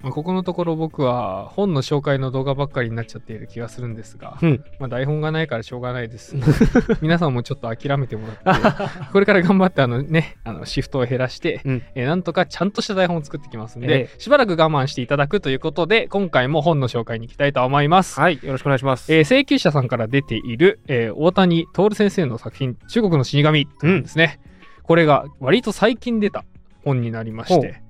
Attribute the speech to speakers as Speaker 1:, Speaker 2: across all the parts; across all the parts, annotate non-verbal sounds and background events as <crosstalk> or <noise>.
Speaker 1: まあ、ここのところ僕は本の紹介の動画ばっかりになっちゃっている気がするんですが、
Speaker 2: うん。
Speaker 1: まあ、台本がないからしょうがないです。<laughs> 皆さんもちょっと諦めてもらって、これから頑張ってあのね、あのシフトを減らして、
Speaker 2: うん。
Speaker 1: えーなんとかちゃんとした台本を作ってきますんで、
Speaker 2: え
Speaker 1: しばらく我慢していただくということで、今回も本の紹介に行きたいと思います。
Speaker 2: はい、よろしくお願いします。
Speaker 1: えー請求者さんから出ている、えー大谷徹先生の作品「中国の死神」というんですね、これが割と最近出た本になりまして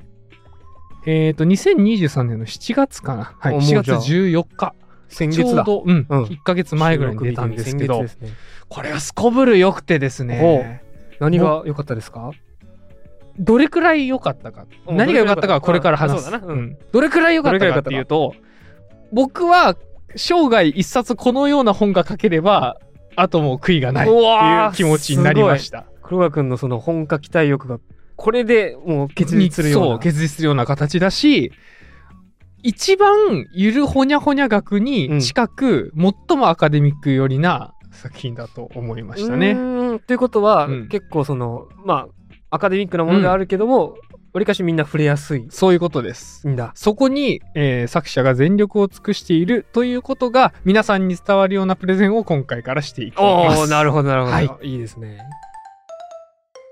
Speaker 1: えっ、と2023年の7月かな、はい、7月
Speaker 2: おもうじゃあ
Speaker 1: 14日ちょ
Speaker 2: 先月だ。
Speaker 1: うど、うん
Speaker 2: うん。
Speaker 1: 1ヶ月前ぐらいに出たんですけど
Speaker 2: ね。
Speaker 1: これはすこぶる良くてですね。
Speaker 2: 何が良かったですか？
Speaker 1: どれくらい良かったか。
Speaker 2: うん
Speaker 1: 何が良かったかはこれから話す。どれくらい良かったかっていうと僕は生涯一冊このような本が書ければあともう悔いがないっていう気持ちになりました。
Speaker 2: 黒川君のその本家期待欲がこれでもう結実するような。
Speaker 1: そう結実するような形だし一番ゆるほにゃほにゃ学に近く、最もアカデミック寄りな作品だと思いました
Speaker 2: う
Speaker 1: ね。
Speaker 2: ということは、
Speaker 1: うん
Speaker 2: 結構そのまあアカデミックなものではあるけどもわり、かしみんな触れやすい
Speaker 1: そういうことです。
Speaker 2: んだ。
Speaker 1: そこに、えー作者が全力を尽くしているということが皆さんに伝わるようなプレゼンを今回からしていきます。
Speaker 2: おおなるほどなるほど、
Speaker 1: はい
Speaker 2: いいですね。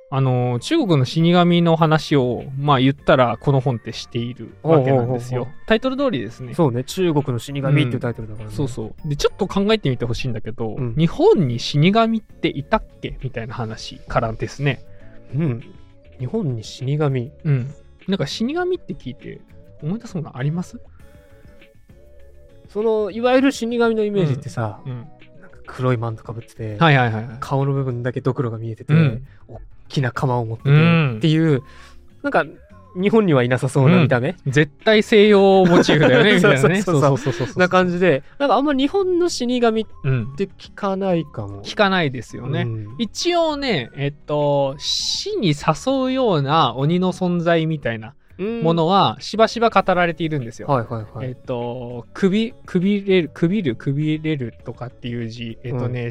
Speaker 1: あの中国の死神の話をまあ言ったらこの本ってしているわけなんです
Speaker 2: おうおうおう
Speaker 1: よ。タイトル通りですね。
Speaker 2: そうね中国の死神っていうタイトルだからね。
Speaker 1: そうそう。で、ちょっと考えてみてほしいんだけど、
Speaker 2: うん
Speaker 1: 日本に死神っていたっけ？みたいな話からですね。
Speaker 2: うん。日本に死神。
Speaker 1: うん。なんか死神って聞いて思い出すものあります？
Speaker 2: そのいわゆる死神のイメージってさ、
Speaker 1: うん。
Speaker 2: なんか黒いマントかぶってて、
Speaker 1: はいはいはいはい。
Speaker 2: 顔の部分だけドクロが見えてて、
Speaker 1: うん
Speaker 2: 大きな鎌を持ってて、
Speaker 1: うん
Speaker 2: っていうなんか日本にはいなさそうな見た目、
Speaker 1: 絶対西洋モチーフだよね、<laughs> みたいなね。
Speaker 2: そうそう
Speaker 1: そうそう
Speaker 2: な感じでなんかあんま日本の死神っ
Speaker 1: うん。
Speaker 2: て聞かないかも。
Speaker 1: 聞かないですよね。
Speaker 2: うん
Speaker 1: 一応ね、えっと、死に誘うような鬼の存在みたいなものはしばしば語られているんですよ。
Speaker 2: はいはいはい。
Speaker 1: えっと、首、首れる、首る、首れるとかっていう字、えっとね、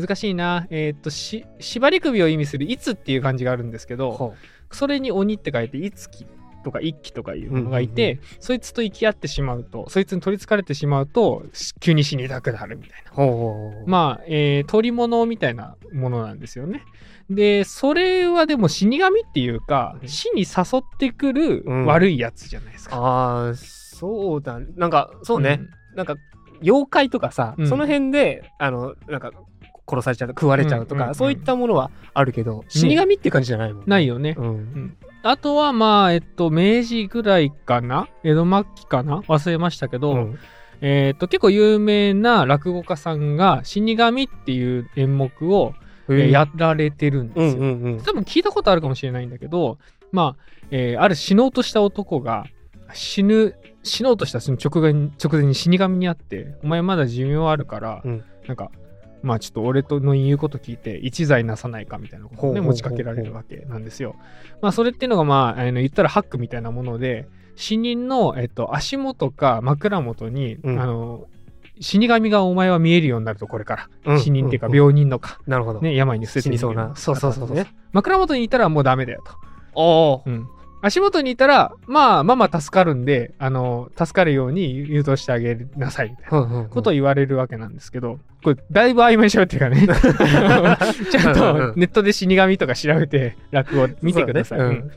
Speaker 1: 難しいな。えっと、し、縛り首を意味する、いつっていう漢字があるんですけど、
Speaker 2: ほ
Speaker 1: それに鬼って書いて、いつきとか一気とかいうものがいて、
Speaker 2: うんうん
Speaker 1: そいつと行き合ってしまうと、そいつに取りつかれてしまうと、し急に死にたくなるみたいな。まあ、えー、取り物みたいなものなんですよね。で、それはでも死神っていうか、
Speaker 2: うん。
Speaker 1: 死に誘ってくる
Speaker 2: うん。
Speaker 1: 悪いやつじゃないですか。
Speaker 2: ああそうだ。なんかそうね、
Speaker 1: ん。
Speaker 2: なんか妖怪とかさ、
Speaker 1: うん。
Speaker 2: その辺であのなんか殺されちゃう食われちゃうとか、
Speaker 1: うんうんうん
Speaker 2: そういったものはあるけど死神っていう感じじゃないもんね。
Speaker 1: ないよね。
Speaker 2: うん。
Speaker 1: あとはまあ、えっと、明治ぐらいかな？江戸末期かな？忘れましたけど、
Speaker 2: うん。
Speaker 1: えっと、結構有名な落語家さんが死神っていう演目を、えーやられてるん
Speaker 2: う
Speaker 1: ですよ。
Speaker 2: んうんうん。
Speaker 1: 多分聞いたことあるかもしれないんだけど、まあ、えーある死のうとした男が死ぬ、死のうとしたその直前に直前に死神に会って、お前まだ寿命あるから、
Speaker 2: うん。
Speaker 1: なんか、まあちょっと俺との言うこと聞いて一罪なさないかみたいなことをね
Speaker 2: ほうほうほう
Speaker 1: 持ちかけられるわけなんですよ。まあそれっていうのがまああの言ったらハックみたいなもので死人の、えっと、足元か枕元に、
Speaker 2: うん。
Speaker 1: あの死神がお前は見えるようになるとこれから、
Speaker 2: うん
Speaker 1: 死人っていうか
Speaker 2: うん
Speaker 1: 病人のか、
Speaker 2: なるほど、
Speaker 1: ね、病に伏せて
Speaker 2: 死にそうな。
Speaker 1: そうそうそうそう、
Speaker 2: ね
Speaker 1: 枕元にいたらもうダメだよと。
Speaker 2: お
Speaker 1: うん。足元にいたら、まあ、まあまあ助かるんで、あの、助かるように誘導してあげなさいみたいな
Speaker 2: お
Speaker 1: ことを言われるわけなんですけど、これ、だいぶ曖昧にしゃべってるからね。<laughs> ちゃんとネットで死神とか調べて、落語見てください。
Speaker 2: ね
Speaker 1: うん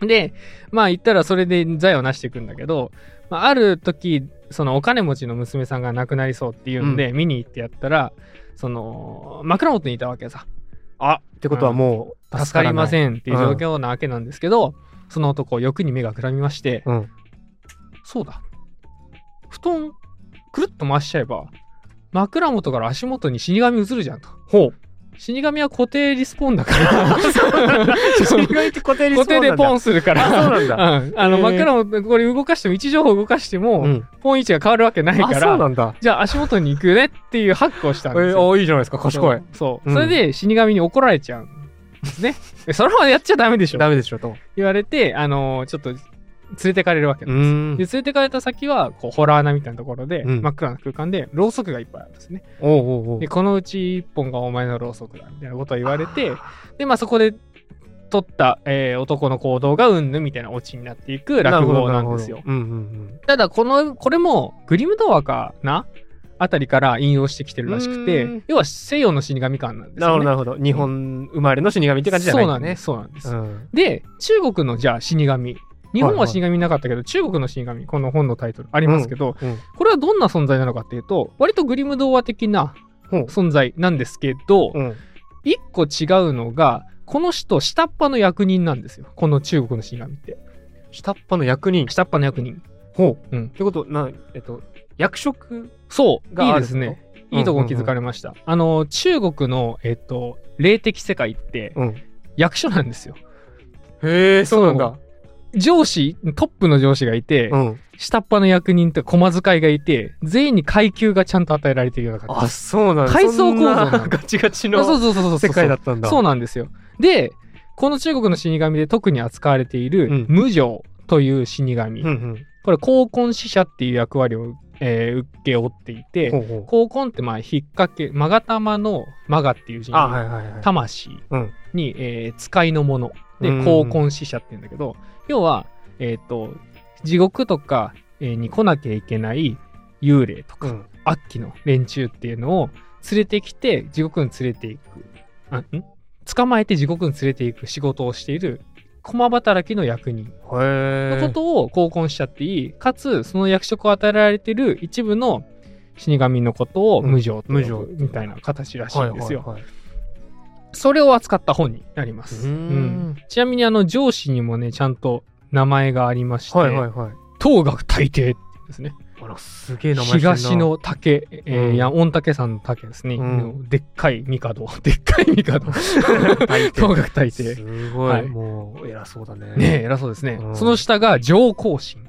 Speaker 1: で、まあ言ったらそれで財を成していくんだけど、まあ、ある時、そのお金持ちの娘さんが亡くなりそうっていうんで、見に行ってやったら、その、枕元にいたわけさ。
Speaker 2: あってことはもう
Speaker 1: 助かりま
Speaker 2: ん。
Speaker 1: せんっていう状況なわけなんですけど、その男欲に目がくらみまして、
Speaker 2: うん、
Speaker 1: そうだ。布団くるっと回しちゃえば枕元から足元に死神映るじゃんと。
Speaker 2: ほう。
Speaker 1: 死神は固定リスポーンだから。
Speaker 2: 死神って固定に
Speaker 1: 固定でポ
Speaker 2: ン
Speaker 1: ンするから。
Speaker 2: あそうなんだ。
Speaker 1: うん、あの枕元これ動かしても位置情報動かしても、
Speaker 2: うん、
Speaker 1: ポン位置が変わるわけないか
Speaker 2: あそう
Speaker 1: ら
Speaker 2: なんだ。
Speaker 1: じゃあ足元に行くねっていうハックをしたん
Speaker 2: えー、
Speaker 1: ですよ、
Speaker 2: おいいじゃないですか賢い。
Speaker 1: そう。それで死神に怒られちゃう。んですね。えそれはやっちゃダメでしょ。
Speaker 2: ダメでしょと。
Speaker 1: 言われて、あのーちょっと連れてかれるわけ
Speaker 2: う
Speaker 1: なんです。で、連れてかれた先は、こう、ホラー穴みたいなところで、
Speaker 2: うん。
Speaker 1: 真っ暗な空間で、ろうそくがいっぱいあるんですね。
Speaker 2: おうおうおう。
Speaker 1: で、このうち一本がお前のろうそくだ、みたいなことを言われて、で、まあそこで、取った、えー男の行動がうんぬみたいなオチになっていく落語なんですよ。
Speaker 2: うんうん
Speaker 1: ただこのこれもグリム童話かなあたりから引用してきてるらしくて
Speaker 2: うん
Speaker 1: 要は西洋の死神感なん
Speaker 2: うん。
Speaker 1: ですよね。
Speaker 2: なるほどなるほど。日本生まれの死神って感じじゃないだね
Speaker 1: そうんなんです。そうなんです。
Speaker 2: うん
Speaker 1: で中国のじゃあ死神日本は死神なかったけど、中国の死神この本のタイトルありますけど、
Speaker 2: うん
Speaker 1: これはどんな存在なのかっていうと割とグリム童話的な存在なんですけど、
Speaker 2: うん。
Speaker 1: 一個違うのがこの人下っ端の役人なんですよこの中国の死神って
Speaker 2: 下っ端の役人。っ
Speaker 1: 下っ端の役人
Speaker 2: ほう。
Speaker 1: うん
Speaker 2: てこと、な、えっと、役職
Speaker 1: そういいですね
Speaker 2: と
Speaker 1: いいとこ気づかれました、あの中国のえっと霊的世界って
Speaker 2: うん。
Speaker 1: 役所なんですよ
Speaker 2: へえ、そうなんだ。
Speaker 1: 上司トップの上司がいて、
Speaker 2: うん。
Speaker 1: 下っ端の役人と駒使いがいて全員に階級がちゃんと与えられているような感じ
Speaker 2: あ、そうなんだ。
Speaker 1: 階層構造な
Speaker 2: ガチガチの世界だったんだ。
Speaker 1: そうなんですよ。で、この中国の死神で特に扱われている、
Speaker 2: うん
Speaker 1: 無常という死神。
Speaker 2: うんうん。
Speaker 1: これ、高根死者っていう役割を、えー受け負っていて。高根ってまあ引っ掛け、勾玉の勾っていう字に、
Speaker 2: あ、はいはいはい。
Speaker 1: 魂
Speaker 2: うん。
Speaker 1: に、えー使いのもの。で
Speaker 2: うん、
Speaker 1: 高根死者って言うんだけど、要は、えっ、と、地獄とか、えーに来なきゃいけない幽霊とか、
Speaker 2: うん。
Speaker 1: 悪鬼の連中っていうのを連れてきて地獄に連れていくあん？捕まえて地獄に連れていく仕事をしている駒働きの役人。のことを高婚しちゃっていいかつその役職を与えられている一部の死神のことを
Speaker 2: うん
Speaker 1: 無常
Speaker 2: 無常
Speaker 1: ぶみたいな形らしいんですよ。
Speaker 2: はいはいはい
Speaker 1: それを扱った本になります。
Speaker 2: うーん
Speaker 1: うんちなみにあの上司にもねちゃんと名前がありまして、
Speaker 2: はいはいはい。
Speaker 1: 東岳大帝ですね。
Speaker 2: あら、すげえ名前
Speaker 1: 東。の竹、えー
Speaker 2: うん。
Speaker 1: や御嶽山の竹ですね、
Speaker 2: うん。
Speaker 1: でっかい帝。<laughs> でっかい帝。
Speaker 2: 大帝。
Speaker 1: 東岳大帝。
Speaker 2: すごい、
Speaker 1: はい。
Speaker 2: もう偉そうだね。
Speaker 1: ねえ偉そうですね、
Speaker 2: うん。
Speaker 1: その下が上皇神、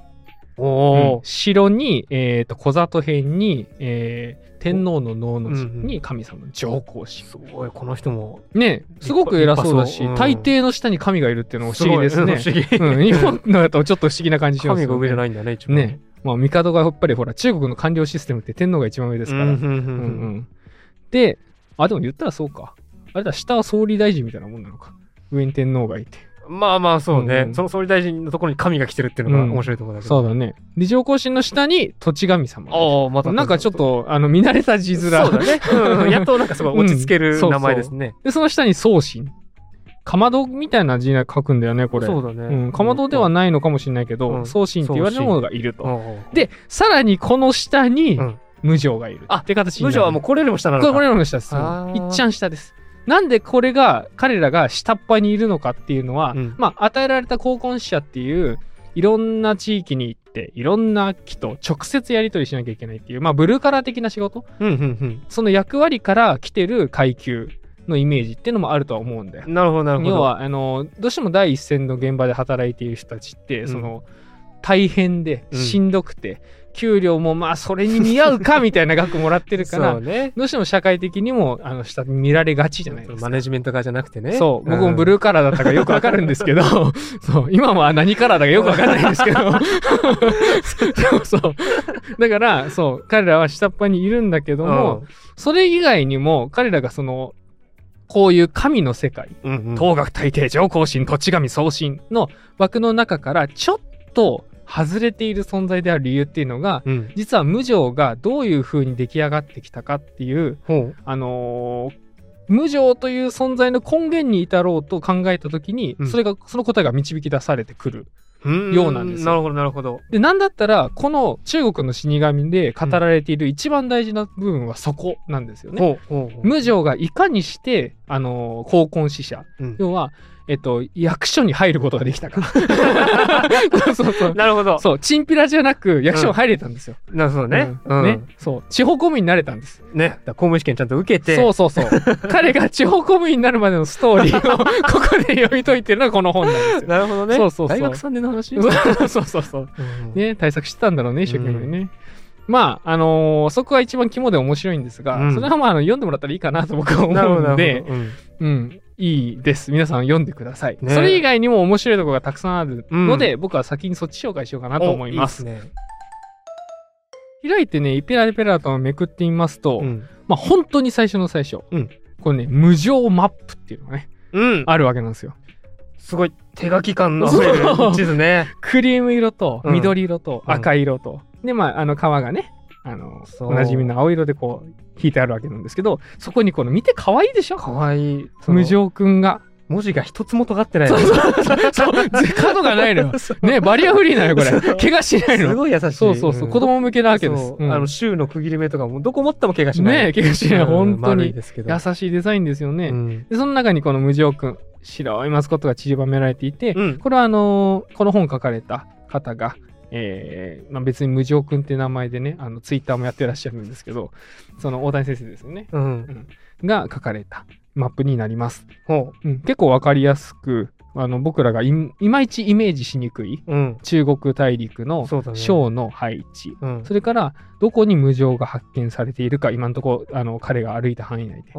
Speaker 2: おお
Speaker 1: うん、城に、えー、と小里編に、えー天皇の能の字
Speaker 2: うんうん
Speaker 1: に神様の上皇神、
Speaker 2: すごい、この人も。
Speaker 1: ねえすごく偉そうだし、
Speaker 2: ううん。
Speaker 1: 大帝の下に神がいるっていうのも不思議ですね。うん、日本のだとちょっと不思議な感じしますよね。
Speaker 2: 神が上じゃないんだね、一番。
Speaker 1: ねまあ帝がやっぱりほら中国の官僚システムって天皇が一番上ですから、
Speaker 2: うんうんうん
Speaker 1: うんうんで、あ、でも言ったらそうか。あれだ、下は総理大臣みたいなもんなのか。上に天皇がいて。
Speaker 2: まあまあ、そうね、
Speaker 1: うん
Speaker 2: その総理大臣のところに神が来てるっていうのが
Speaker 1: うん
Speaker 2: 面白いところだけど。
Speaker 1: そうだね。で、上皇神の下に土地神様。
Speaker 2: ああ、また。
Speaker 1: なんかちょっと、あの、見慣れた字面。
Speaker 2: そうだね。うんうんやっとなんかすごい落ち着ける
Speaker 1: うんそうそう
Speaker 2: 名前ですね。
Speaker 1: で、その下に宗神。かまどみたいな字書くんだよね、これ。
Speaker 2: そうだね。
Speaker 1: うん、かまどではないのかもしれないけど、
Speaker 2: うん
Speaker 1: 宗神って言われるものがいると。で、さらにこの下に
Speaker 2: うん、
Speaker 1: 無常がいる。
Speaker 2: あ
Speaker 1: って形。
Speaker 2: 無常はもうこれよりも下なのか。
Speaker 1: これよりも下です。いっちゃん下です。なんでこれが彼らが下っ端にいるのかっていうのは、
Speaker 2: うん
Speaker 1: まあ与えられた高婚者っていういろんな地域に行っていろんな木と直接やり取りしなきゃいけないっていうまあブルーカラー的な仕事？
Speaker 2: うんうん
Speaker 1: その役割から来てる階級のイメージっていうのもあるとは思うんだよ
Speaker 2: う。ん。なるほど、なるほど。
Speaker 1: 要はあのどうしても第一線の現場で働いている人たちって、
Speaker 2: うん
Speaker 1: その大変で
Speaker 2: うん
Speaker 1: しんどくて、給料もまあそれに見合うかみたいな額もらってるから
Speaker 2: ね。
Speaker 1: どうしても社会的にもあの下に見られがちじゃないですか。
Speaker 2: マネジメント側じゃなくてね。
Speaker 1: そう、僕もブ
Speaker 2: ー。
Speaker 1: ルーカラーだったからよくわかるんですけど、<laughs> そう、今は何カラーだかよくわかんないんですけど、<laughs> そうそう。だから、そう、彼らは下っ端にいるんだけども、それ以外にも彼らがその、こういう神の世界、
Speaker 2: うん、うんうん。
Speaker 1: 東岳大帝、上皇神、土地神、送神の枠の中からちょっと外れている存在である理由っていうのが、
Speaker 2: うん。
Speaker 1: 実は無常がどういう風に出来上がってきたかっていう
Speaker 2: ほう。
Speaker 1: あのー無常という存在の根源に至ろうと考えた時に、
Speaker 2: うん
Speaker 1: それがその答えが導き出されてくる。
Speaker 2: うん
Speaker 1: ようなんですよ
Speaker 2: なるほど、なるほど。
Speaker 1: でなんだったらこの中国の死神で語られている一番大事な部分はそこなんですよね。
Speaker 2: ほうほうほう。
Speaker 1: 無常がいかにして、あのー、高婚死者
Speaker 2: うん
Speaker 1: 要は、えっと、役所に入ることができたか <laughs> そうそうそう
Speaker 2: なるほど。
Speaker 1: そうチンピラじゃなく役所に入れたんですよ。
Speaker 2: なるほどね。
Speaker 1: うんねそう地方公務員になれたんです。
Speaker 2: ね。公務員試験ちゃんと受けて。
Speaker 1: そうそうそう。<laughs> 彼が地方公務員になるまでのストーリーを <laughs> ここで読み解いてるのがこの本なんですよ。
Speaker 2: なるほどね。
Speaker 1: そうそうそう
Speaker 2: 大学3年の話？
Speaker 1: そうそうそう。
Speaker 2: うん
Speaker 1: ね、対策してたんだろうね、一生懸命ね。まあ、あのーそこが一番肝で面白いんですが、
Speaker 2: うん
Speaker 1: それはまああの読んでもらったらいいかなと僕は思うんで。
Speaker 2: うん
Speaker 1: うん、いいです。皆さん読んでください。
Speaker 2: ね
Speaker 1: それ以外にも面白いところがたくさんあるので、僕は先にそっち紹介しようかなと思います。
Speaker 2: おいいっね。
Speaker 1: 開いてね、ペラペラとめくってみますと、
Speaker 2: うん。
Speaker 1: まあ本当に最初の最初、
Speaker 2: うん
Speaker 1: これね、無常マップっていうのがね、
Speaker 2: うん。
Speaker 1: あるわけなんですよ。
Speaker 2: すごい手書き感のあふれる地図ね。
Speaker 1: クリーム色と
Speaker 2: うん
Speaker 1: 緑色と赤色と、でまああの川がねあのおなじみの青色でこう引いてあるわけなんですけどそこにこの見て可愛いでしょ？
Speaker 2: かわい
Speaker 1: 無情くんが。
Speaker 2: 文字が一つも尖ってない。
Speaker 1: そうそうそう。角がないのよ。<laughs> ねバリアフリーなのよこれ。怪我しない
Speaker 2: す
Speaker 1: の
Speaker 2: ごい優しい。
Speaker 1: そうそうそう、
Speaker 2: ん。
Speaker 1: 子供向けなわけです。
Speaker 2: あの週の区切り目とかもどこ持っても怪我しない。
Speaker 1: ね怪我しない、
Speaker 2: うん。
Speaker 1: 本当に。優しいデザインですよね、
Speaker 2: うん。
Speaker 1: でその中にこの無情くん白いマスコットが散りばめられていて、
Speaker 2: うん。
Speaker 1: これはあのーこの本書かれた方が、えーまあ、別に無情くんって名前でねあのツイッターもやってらっしゃるんですけどその大谷先生ですよね。
Speaker 2: うん。
Speaker 1: が書かれたマップになります、
Speaker 2: ほ
Speaker 1: う。ん、結構わかりやすくあの僕らがいいまいちイメージしにくい
Speaker 2: うん。うん。
Speaker 1: 中国大陸の省の配置、
Speaker 2: うん。
Speaker 1: それからどこに無情が発見されているか今のところあの彼が歩いた範囲内で。っていう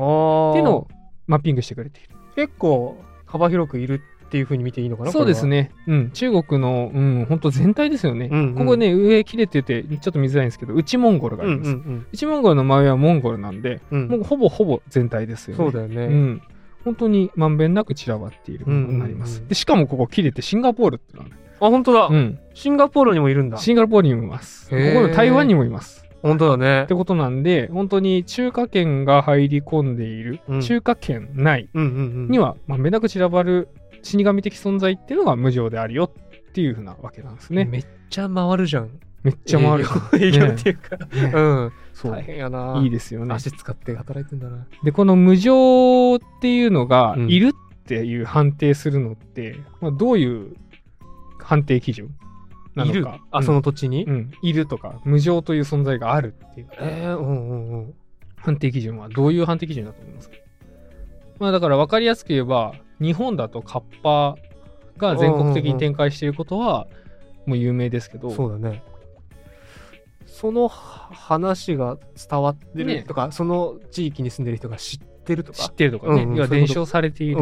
Speaker 1: のをマッピングしてくれている。
Speaker 2: 結構幅広くいるっていうふうに見ていいのかな
Speaker 1: そうです。ね。うん。中国の、うん、本当全体ですよね。
Speaker 2: うんうん
Speaker 1: ここね、上切れてて、ちょっと見づらいんですけど、内モンゴルがあります。
Speaker 2: うん
Speaker 1: 内モンゴルの真上はモンゴルなんで、
Speaker 2: うんうん。
Speaker 1: もうほぼほぼ全体ですよね。
Speaker 2: そうだよね。
Speaker 1: うん。本当にまんべんなく散らばっているものになります。
Speaker 2: うんうんうん
Speaker 1: で、しかもここ切れてシンガポールってのはね、
Speaker 2: あ、本当だ。
Speaker 1: うん。
Speaker 2: シンガポールにもいるんだ。
Speaker 1: シンガポールにもいます。ここの台湾にもいます。
Speaker 2: 本当だね
Speaker 1: っ。てことなんで、本当に中華圏が入り込んでいる、
Speaker 2: うん
Speaker 1: 中華圏内
Speaker 2: うんうんうん。
Speaker 1: にはまんべんなく散らばる死神的存在っていうのが無常であるよっていうふうなわけなんですね。
Speaker 2: めっちゃ回るじゃん。
Speaker 1: めっちゃ回る。
Speaker 2: 営業っていうか。
Speaker 1: ね
Speaker 2: うん。
Speaker 1: そう
Speaker 2: 大変やな。
Speaker 1: いいですよね。
Speaker 2: 足使って働いてんだな。
Speaker 1: で、この無常っていうのが
Speaker 2: うん
Speaker 1: いるっていう判定するのって、まあ、どういう判定基準なのか。
Speaker 2: あ、
Speaker 1: うん
Speaker 2: その土地に？
Speaker 1: うん、いるとか、無常という存在があるっていう
Speaker 2: えー、うんうんうん。
Speaker 1: 判定基準はどういう判定基準だと思いますか？まあだから分かりやすく言えば、日本だとカッパが全国的に展開していることはもう有名ですけど、
Speaker 2: そうだね。そのは話が伝わって
Speaker 1: ね。
Speaker 2: るとか、その地域に住んでる人が知ってるとか。
Speaker 1: 知ってるとかね、要は
Speaker 2: うんうんそういうこと。
Speaker 1: 伝承されている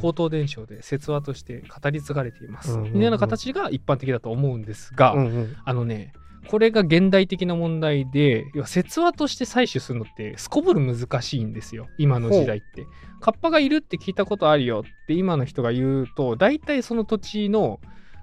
Speaker 1: 口頭伝承で説話として語り継がれています、
Speaker 2: うんうんうん。
Speaker 1: みたいな形が一般的だと思うんですが、
Speaker 2: うんうん。
Speaker 1: あのねこれが現代的な問題で要は説話として採取するのってすこぶる難しいんですよ今の時代って。カッパがいるって聞いたことあるよって今の人が言うと大体その土地の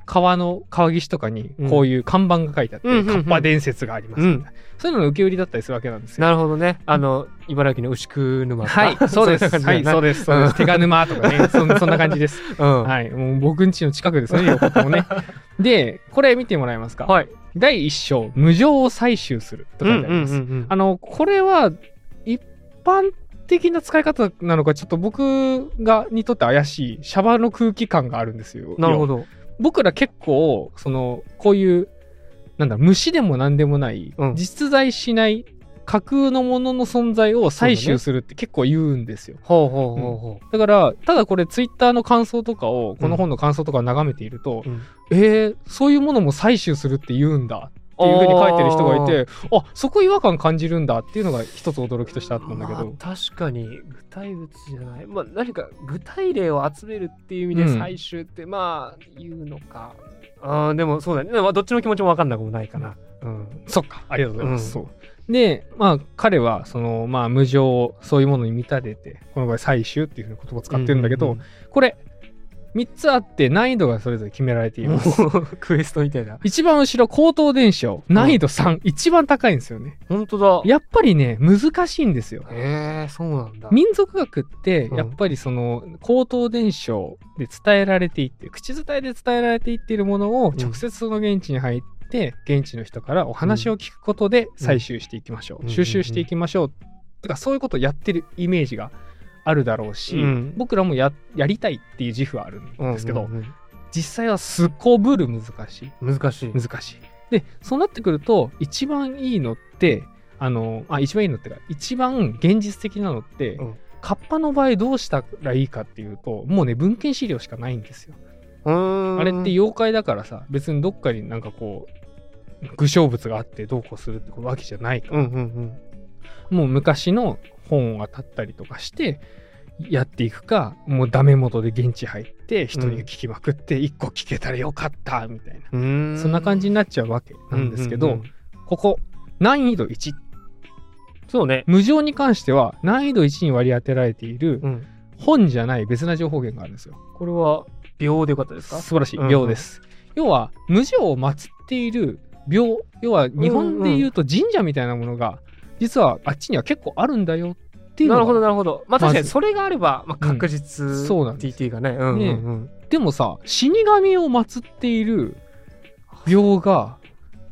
Speaker 1: 川の川岸とかにこういう看板が書いてあって、
Speaker 2: うんうんうんうん
Speaker 1: カッパ伝説がありますみたいな、そういうのの受け売りだったりするわけなんですよ。
Speaker 2: なるほどね。あの、茨城の牛久沼
Speaker 1: はい、<laughs> そうです。
Speaker 2: い
Speaker 1: はい、そう
Speaker 2: で
Speaker 1: です。そうです。手賀沼とかね、<laughs> そんそんな感じです。
Speaker 2: す。うん。は
Speaker 1: はい、もう僕ん家の近くですね、横浜もね。<laughs> で、これ見てもらえますか？
Speaker 2: い。
Speaker 1: 第一章、無常を採集すると書いてあります。
Speaker 2: ん
Speaker 1: あの、これは一般的な使い方なのか、ちょっと僕がにとって怪しい、シャバの空気感があるんですよ。ど。
Speaker 2: なるほど。
Speaker 1: 僕ら結構、その、こういう、なんだ、虫でも何でもない、
Speaker 2: うん。
Speaker 1: 実在しない架空のものの存在を採集するって結構言うんですよ。
Speaker 2: ほうほうほうほ
Speaker 1: だから、ただこれツイッターの感想とかを、この本の感想とかを眺めていると、
Speaker 2: う。うん。
Speaker 1: えー、そういうものも採集するって言うんだっていうふうに書いてる人がいて、あそこ違和感感じるんだっていうのが一つ驚きとしてあったんだけど、
Speaker 2: まあ確かに具体物じゃない、まあ、何か具体例を集めるっていう意味で
Speaker 1: うん。
Speaker 2: 採集ってまあ言うのか、あーでもそうだね、まあ、どっちの気持ちも分かんなくもないかな、うん、
Speaker 1: そっか、ありがとうございます。
Speaker 2: うん。
Speaker 1: そう。で、まあ、彼は、その、まあ、無常をそういうものに見立てて、この場合、採集っていうふうな言葉を使ってるんだけど、
Speaker 2: うん。
Speaker 1: これ、3つあって難易度がそれぞれ決められています。
Speaker 2: クエストみたいな。
Speaker 1: 一番後ろ、口頭伝承、難易度3、一番高いんですよね。
Speaker 2: 本当だ。
Speaker 1: やっぱりね、難しいんですよ。
Speaker 2: へえそうなんだ。
Speaker 1: 民族学って
Speaker 2: うん。
Speaker 1: やっぱりその口頭伝承で伝えられていって口伝えで伝えられていっているものを
Speaker 2: ん。
Speaker 1: 直接その現地に入って現地の人からお話を聞くことで採集していきましょう、
Speaker 2: うん。
Speaker 1: 収集していきましょう。とかそういうことをやってるイメージがあるだろうし、
Speaker 2: うん。
Speaker 1: 僕らもややりたいっていう自負はあるんですけど、
Speaker 2: うんうん
Speaker 1: 実際はすこぶる難しい。
Speaker 2: うん難しい。
Speaker 1: 難しい。でそうなってくると一番いいのってあのあ一番いいのってか一番現実的なのって、
Speaker 2: うん。
Speaker 1: カッパの場合どうしたらいいかっていうともうね文献資料しかないんですよ。あれって妖怪だからさ別にどっかになんかこう具象物があってどうこうするってわけじゃないから、
Speaker 2: うんうんうん。
Speaker 1: もう昔の本を当たったりとかしてやっていくかもうダメ元で現地入って人に聞きまくって一個聞けたらよかったみたいな、
Speaker 2: うーん。
Speaker 1: そんな感じになっちゃうわけなんですけど、
Speaker 2: うんうんうん。
Speaker 1: ここ難易度1
Speaker 2: そうね。
Speaker 1: 無常に関しては難易度1に割り当てられている
Speaker 2: うん。
Speaker 1: 本じゃない別な情報源があるんですよ。
Speaker 2: これは秒でよかったですか？
Speaker 1: 素晴らしい。
Speaker 2: うん。うん
Speaker 1: 廟です。要は無常を祀っている廟要は日本でいうと神社みたいなものが実はあっちには結構あるんだよっていう
Speaker 2: なるほどなるほど。まあ確かにそれがあれば、まあ、
Speaker 1: うん。
Speaker 2: 確実、
Speaker 1: そうなん
Speaker 2: TT がね。うんうんうん
Speaker 1: でもさ死神を祀っている廟が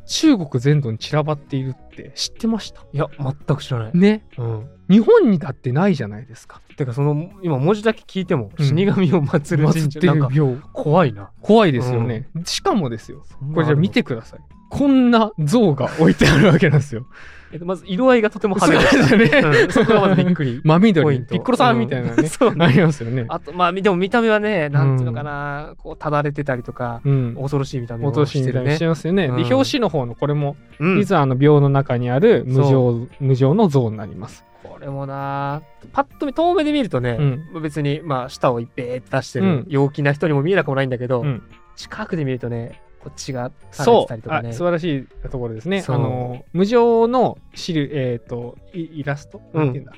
Speaker 1: 中国全土に散らばっているって知ってました？
Speaker 2: いや全く知らない、
Speaker 1: ね。
Speaker 2: うん。
Speaker 1: 日本にだってないじゃないですか。
Speaker 2: てかその今文字だけ聞いても、
Speaker 1: うん。
Speaker 2: 死神を祀る
Speaker 1: 祀ってい
Speaker 2: 神社なん怖いな。
Speaker 1: 怖いですよね、しかもですよ。これじゃあ見て
Speaker 2: あ
Speaker 1: くださいこんな像が置いてあるわけなんですよ。<laughs>
Speaker 2: えっと、まず色合いがとても派手で
Speaker 1: ですよね、
Speaker 2: うん。そこがまずびっくり。<laughs>
Speaker 1: 真緑ピッコロさんみたいなね、
Speaker 2: うん。そう。ね
Speaker 1: ありますよね。
Speaker 2: あとまあでも見た目はねなんていうのかな、こうただれてたりとか
Speaker 1: うん。
Speaker 2: 恐ろしい見た目を
Speaker 1: 落とし
Speaker 2: してるね。
Speaker 1: みたいにしてますよね。
Speaker 2: うん。
Speaker 1: で表紙の方のこれも、
Speaker 2: うん。
Speaker 1: 実はあの廟の中にある無常無常の像になります。
Speaker 2: これもなパッと見遠目で見るとね、
Speaker 1: うん。
Speaker 2: 別にまあ舌をいっぺーって出してる
Speaker 1: うん。
Speaker 2: 陽気な人にも見えなくもないんだけど、
Speaker 1: うん。
Speaker 2: 近くで見るとねこっちが垂れ
Speaker 1: そう
Speaker 2: てたりとかね。
Speaker 1: あ素晴らしいところですね。あの無常のシルえっ、とイイラスト？
Speaker 2: うん。
Speaker 1: なんていうんだ、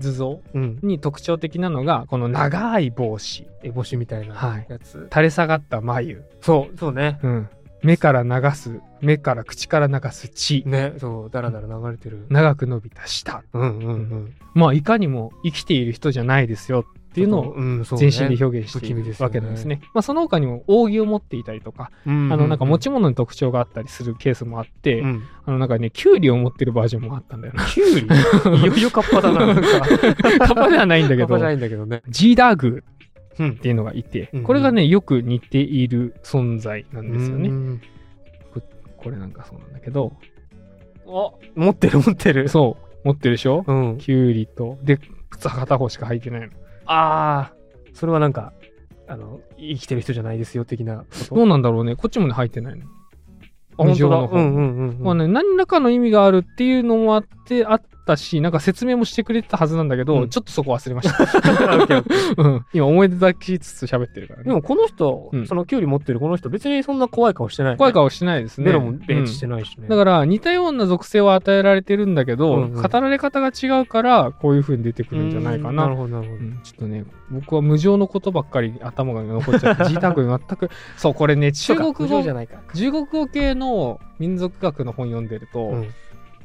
Speaker 1: 図像？
Speaker 2: うん。
Speaker 1: に特徴的なのがこの長い帽子。
Speaker 2: 烏帽子みたいな
Speaker 1: はい。
Speaker 2: やつ、
Speaker 1: 垂れ下がった眉、
Speaker 2: そうそうね。
Speaker 1: うん、目から流す目から口から流す血。
Speaker 2: ねそうだらだら流れてる。
Speaker 1: 長く伸びた舌。
Speaker 2: うんうん。うん。
Speaker 1: まあいかにも生きている人じゃないですよっていうのを全身で表現しているわけなんですね。まあその他にも扇を持っていたりとか、
Speaker 2: うん
Speaker 1: あのなんか持ち物に特徴があったりするケースもあって、
Speaker 2: うん。
Speaker 1: あのなんかね、キュウリを持ってるバージョンもあったんだよな。
Speaker 2: キュウリ？<laughs> いよいよカッパだな <laughs>
Speaker 1: カッパではないんだけど
Speaker 2: カッパじゃ、ないんだけどね。
Speaker 1: ジーダーグ
Speaker 2: うん。
Speaker 1: っていうのがいて
Speaker 2: うん、
Speaker 1: これがね、よく似ている存在なんですよね。
Speaker 2: ね
Speaker 1: これなんかそうなんだけど、
Speaker 2: あ持ってる持ってる。
Speaker 1: そう、持ってるでしょ？
Speaker 2: うん。
Speaker 1: キュウリと、で、靴片方しか履いてないの。
Speaker 2: ああそれはなんかあの生きてる人じゃないですよ的なこと？
Speaker 1: どうなんだろうね。こっちもね、履いてないの。
Speaker 2: あ本当だうんうんうんうん
Speaker 1: まあね、何らかの意味があるっていうのもあって、あったし、なんか説明もしてくれてたはずなんだけど、
Speaker 2: うん。
Speaker 1: ちょっとそこ忘れました。<laughs> うん。今思い出だけつつ喋ってるからね。
Speaker 2: でもこの人、
Speaker 1: うん。
Speaker 2: そのキュウリ持ってるこの人別にそんな怖い顔してない、ね、
Speaker 1: 怖い顔してないですね。
Speaker 2: ベロもベーチして
Speaker 1: うん
Speaker 2: ないしね、
Speaker 1: だから似たような属性を与えられてるんだけど、
Speaker 2: うんうん。
Speaker 1: 語られ方が違うからこういう風に出てくるんじゃないかな。
Speaker 2: うんなるほどなるほど、
Speaker 1: うん。ちょっとね、僕は無常のことばっかり頭が残っちゃって、G タグ全く、そう、これね、中国
Speaker 2: そうか無常
Speaker 1: 語
Speaker 2: じゃないか、
Speaker 1: 中国語系の民族学の本読んでると、
Speaker 2: うん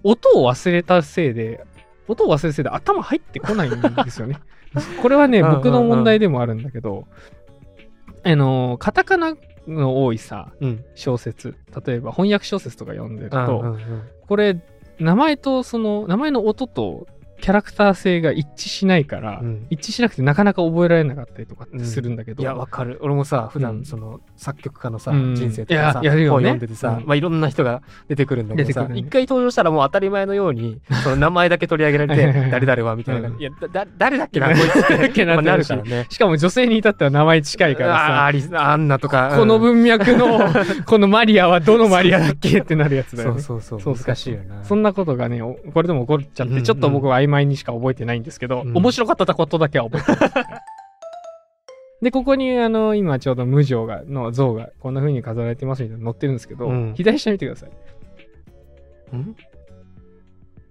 Speaker 1: 音を忘れたせいで音を忘れたせいで頭入ってこないんですよね。<laughs> これはね僕の問題でもあるんだけどあのカタカナの多いさ
Speaker 2: うん。
Speaker 1: 小説例えば翻訳小説とか読んでる
Speaker 2: うん
Speaker 1: と、これ名前とその名前の音とキャラクター性が一致しないから、
Speaker 2: うん。
Speaker 1: 一致しなくてなかなか覚えられなかったりとかってするんだけど、
Speaker 2: いやわかる。俺もさ普
Speaker 1: うん。
Speaker 2: 段その作曲家のさ、
Speaker 1: うん。
Speaker 2: 人生とかさ
Speaker 1: いややね。
Speaker 2: 本読んでてさ、
Speaker 1: うん。
Speaker 2: まあ、いろんな人が出てくるんだけどさ
Speaker 1: ね。
Speaker 2: 一、回登場したらもう当たり前のように <laughs> その名前だけ取り上げられて誰々はみたいな、
Speaker 1: うん。
Speaker 2: いやだだ誰だっけな <laughs> こいつって。
Speaker 1: 誰だっけな
Speaker 2: る
Speaker 1: ってなるし
Speaker 2: からね。
Speaker 1: しかも女性に至っては名前近いからさ。
Speaker 2: ああリスアンナとか。
Speaker 1: この
Speaker 2: 分
Speaker 1: 文脈の <laughs> このマリアはどのマリアだっけってなるやつだよね。
Speaker 2: そうそうそう。
Speaker 1: そうそう
Speaker 2: 難しいよな。
Speaker 1: そんなことがね、おこれでも起こっちゃって、
Speaker 2: うんうん。
Speaker 1: ちょっと僕は曖昧にしか覚えてないんですけど、
Speaker 2: うん。
Speaker 1: 面白かったことだけは覚えてます。<laughs> で、ここに、あの、今ちょうど無常が、の像がこんな風に飾られてますみたいなの載ってるんですけど、
Speaker 2: うん。
Speaker 1: 左下見てください。
Speaker 2: ん？